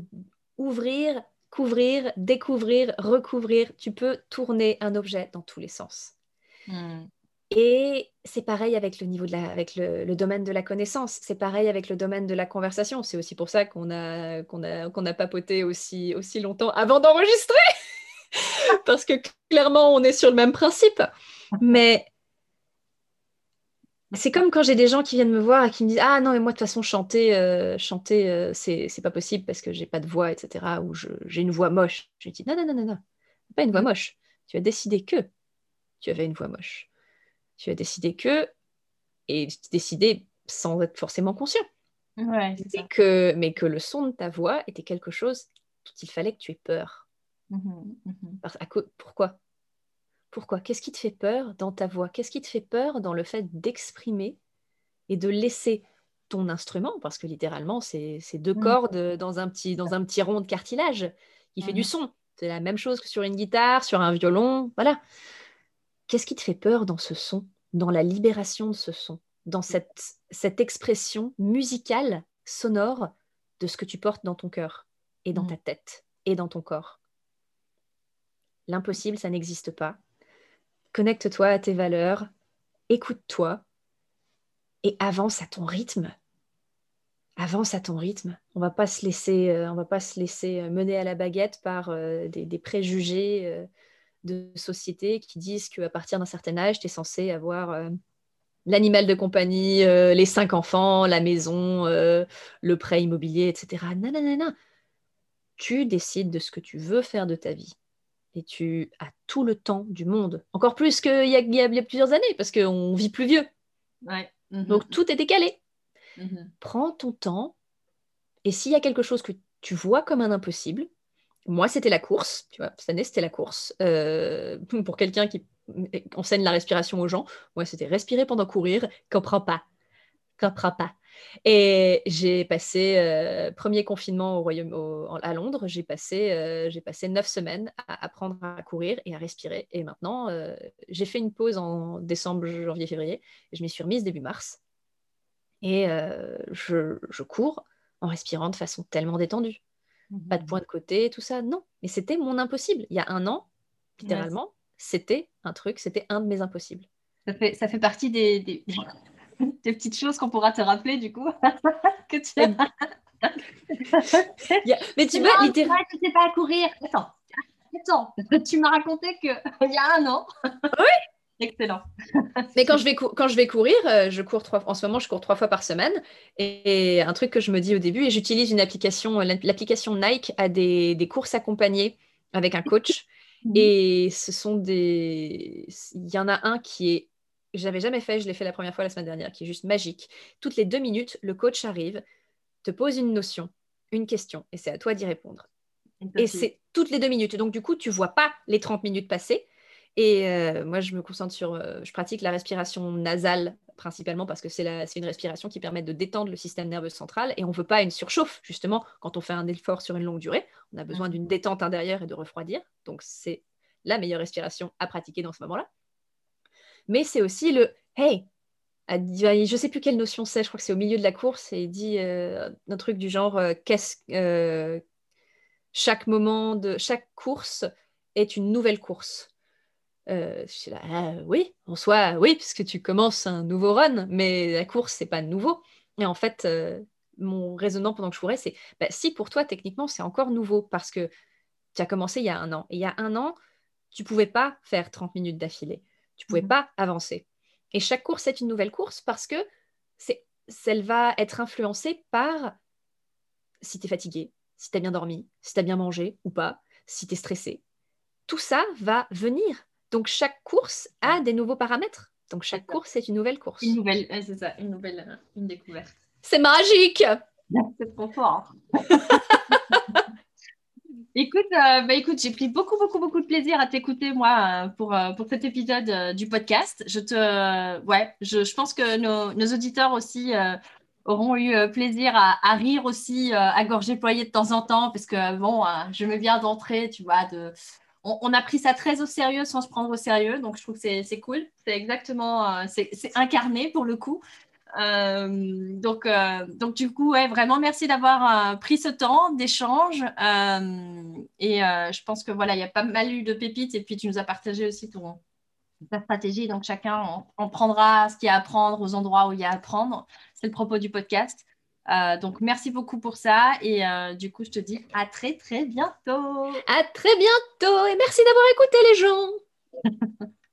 ouvrir, couvrir, découvrir, recouvrir. Tu peux tourner un objet dans tous les sens. Mm. Et c'est pareil avec le niveau de la, avec le, le domaine de la connaissance. C'est pareil avec le domaine de la conversation. C'est aussi pour ça qu'on a, qu'on a, qu'on a papoté aussi, aussi longtemps avant d'enregistrer. Parce que clairement, on est sur le même principe. Mais c'est comme quand j'ai des gens qui viennent me voir et qui me disent Ah non, mais moi, de toute façon, chanter, euh, chanter euh, c'est pas possible parce que j'ai pas de voix, etc. Ou j'ai une voix moche. Je dis Non, non, non, non, non. Pas une voix moche. Tu as décidé que tu avais une voix moche. Tu as décidé que, et décidé sans être forcément conscient, Ouais, c'est que, mais que le son de ta voix était quelque chose dont il fallait que tu aies peur. Mhm, mhm. Parce- à co- pourquoi? Pourquoi? Qu'est-ce qui te fait peur dans ta voix? Qu'est-ce qui te fait peur dans le fait d'exprimer et de laisser ton instrument? Parce que littéralement, c'est deux Mm. cordes dans un, petit, dans un petit rond de cartilage qui fait du son. C'est la même chose que sur une guitare, sur un violon. Voilà. Qu'est-ce qui te fait peur dans ce son Dans la libération de ce son Dans cette, cette expression musicale, sonore de ce que tu portes dans ton cœur et dans ta tête et dans ton corps? L'impossible, ça n'existe pas. Connecte-toi à tes valeurs, écoute-toi et avance à ton rythme. Avance à ton rythme. On va pas se laisser, euh, on va pas se laisser euh, mener à la baguette par euh, des, préjugés de société qui disent qu'à partir d'un certain âge, tu es censé avoir l'animal de compagnie, les cinq enfants, la maison, le prêt immobilier, etc. Non, non, non, non. Tu décides de ce que tu veux faire de ta vie et tu as tout le temps du monde. Encore plus qu'il y, y a il y a plusieurs années, parce qu'on vit plus vieux. Ouais. Mhm, Donc tout est décalé. mhm. Prends ton temps. Et s'il y a quelque chose que tu vois comme un impossible, moi c'était la course, tu vois, cette année c'était la course. Euh, pour quelqu'un qui enseigne la respiration aux gens, moi c'était respirer pendant courir, comprends pas, comprends pas. Et j'ai passé, euh, premier confinement au Royaume, au- à Londres, j'ai passé, euh, j'ai passé neuf semaines à apprendre à courir et à respirer. Et maintenant, euh, j'ai fait une pause en décembre, janvier, février, et je m'y suis remise début mars. Et euh, je, je cours en respirant de façon tellement détendue. Pas de point de côté, tout ça, non. Mais c'était mon impossible. Il y a un an, littéralement, c'était un truc, c'était un de mes impossibles. Ça fait, ça fait partie des, des, des petites choses qu'on pourra te rappeler du coup. que tu as. Il y a- Mais tu vois, littéralement. tu sais pas courir. Attends, attends. Tu m'as raconté que il y a un an. Oui. Excellent. Mais quand je vais, cou- quand je vais courir, euh, je cours trois... en ce moment, je cours trois fois par semaine. Et, et un truc que je me dis au début, et j'utilise une application, euh, l'application Nike a des, des courses accompagnées avec un coach. Et ce sont des. Il y en a un qui est. J'avais jamais fait, je l'ai fait la première fois la semaine dernière, qui est juste magique. Toutes les deux minutes, le coach arrive, te pose une notion, une question, et c'est à toi d'y répondre. Et c'est toutes les deux minutes. Et donc, du coup, tu vois pas les 30 minutes passer. Et euh, moi, je me concentre sur. euh, je pratique la respiration nasale principalement parce que c'est une respiration qui permet de détendre le système nerveux central. Et on ne veut pas une surchauffe, justement, quand on fait un effort sur une longue durée. On a besoin Mhm. d'une détente intérieure et de refroidir. Donc, c'est la meilleure respiration à pratiquer dans ce moment-là. Mais c'est aussi le Hey, dit, je ne sais plus quelle notion c'est, je crois que c'est au milieu de la course, et il dit un truc du genre qu'est-ce, chaque moment de chaque course est une nouvelle course. je suis là, ah, oui, en soi, oui, puisque tu commences un nouveau run, mais la course, c'est pas nouveau. Et en fait, mon raisonnement pendant que je courais, c'est bah, si pour toi, techniquement, c'est encore nouveau parce que tu as commencé il y a un an. Et il y a un an, tu pouvais pas faire 30 minutes d'affilée. Tu pouvais mhm. pas avancer. Et chaque course est une nouvelle course parce que c'est, elle va être influencée par si tu es fatigué, si tu as bien dormi, si tu as bien mangé ou pas, si tu es stressé. Tout ça va venir. Donc chaque course a des nouveaux paramètres. Donc chaque course est une nouvelle course. Une nouvelle, c'est ça, une nouvelle, euh, une découverte. C'est magique. C'est trop fort. écoute, euh, bah, écoute, j'ai pris beaucoup, beaucoup, beaucoup de plaisir à t'écouter, moi, euh, pour, euh, pour cet épisode du podcast. Je te, ouais, je, je pense que nos, nos auditeurs aussi auront eu plaisir à, rire aussi à gorge déployée de temps en temps, parce que bon, je me viens d'entrer, tu vois, de. On, on, a pris ça très au sérieux sans se prendre au sérieux, donc je trouve que c'est cool. C'est exactement, c'est incarné pour le coup. Euh, donc, euh, donc, du coup, ouais, vraiment, merci d'avoir euh, pris ce temps d'échange. et je pense que voilà, il y a pas mal eu de pépites. Et puis, tu nous as partagé aussi ton, ta stratégie. Donc, chacun en, prendra ce qu'il y a à prendre aux endroits où il y a à prendre. C'est le propos du podcast. donc, merci beaucoup pour ça. Et du coup, je te dis à très, très bientôt. À très bientôt. Et merci d'avoir écouté les gens.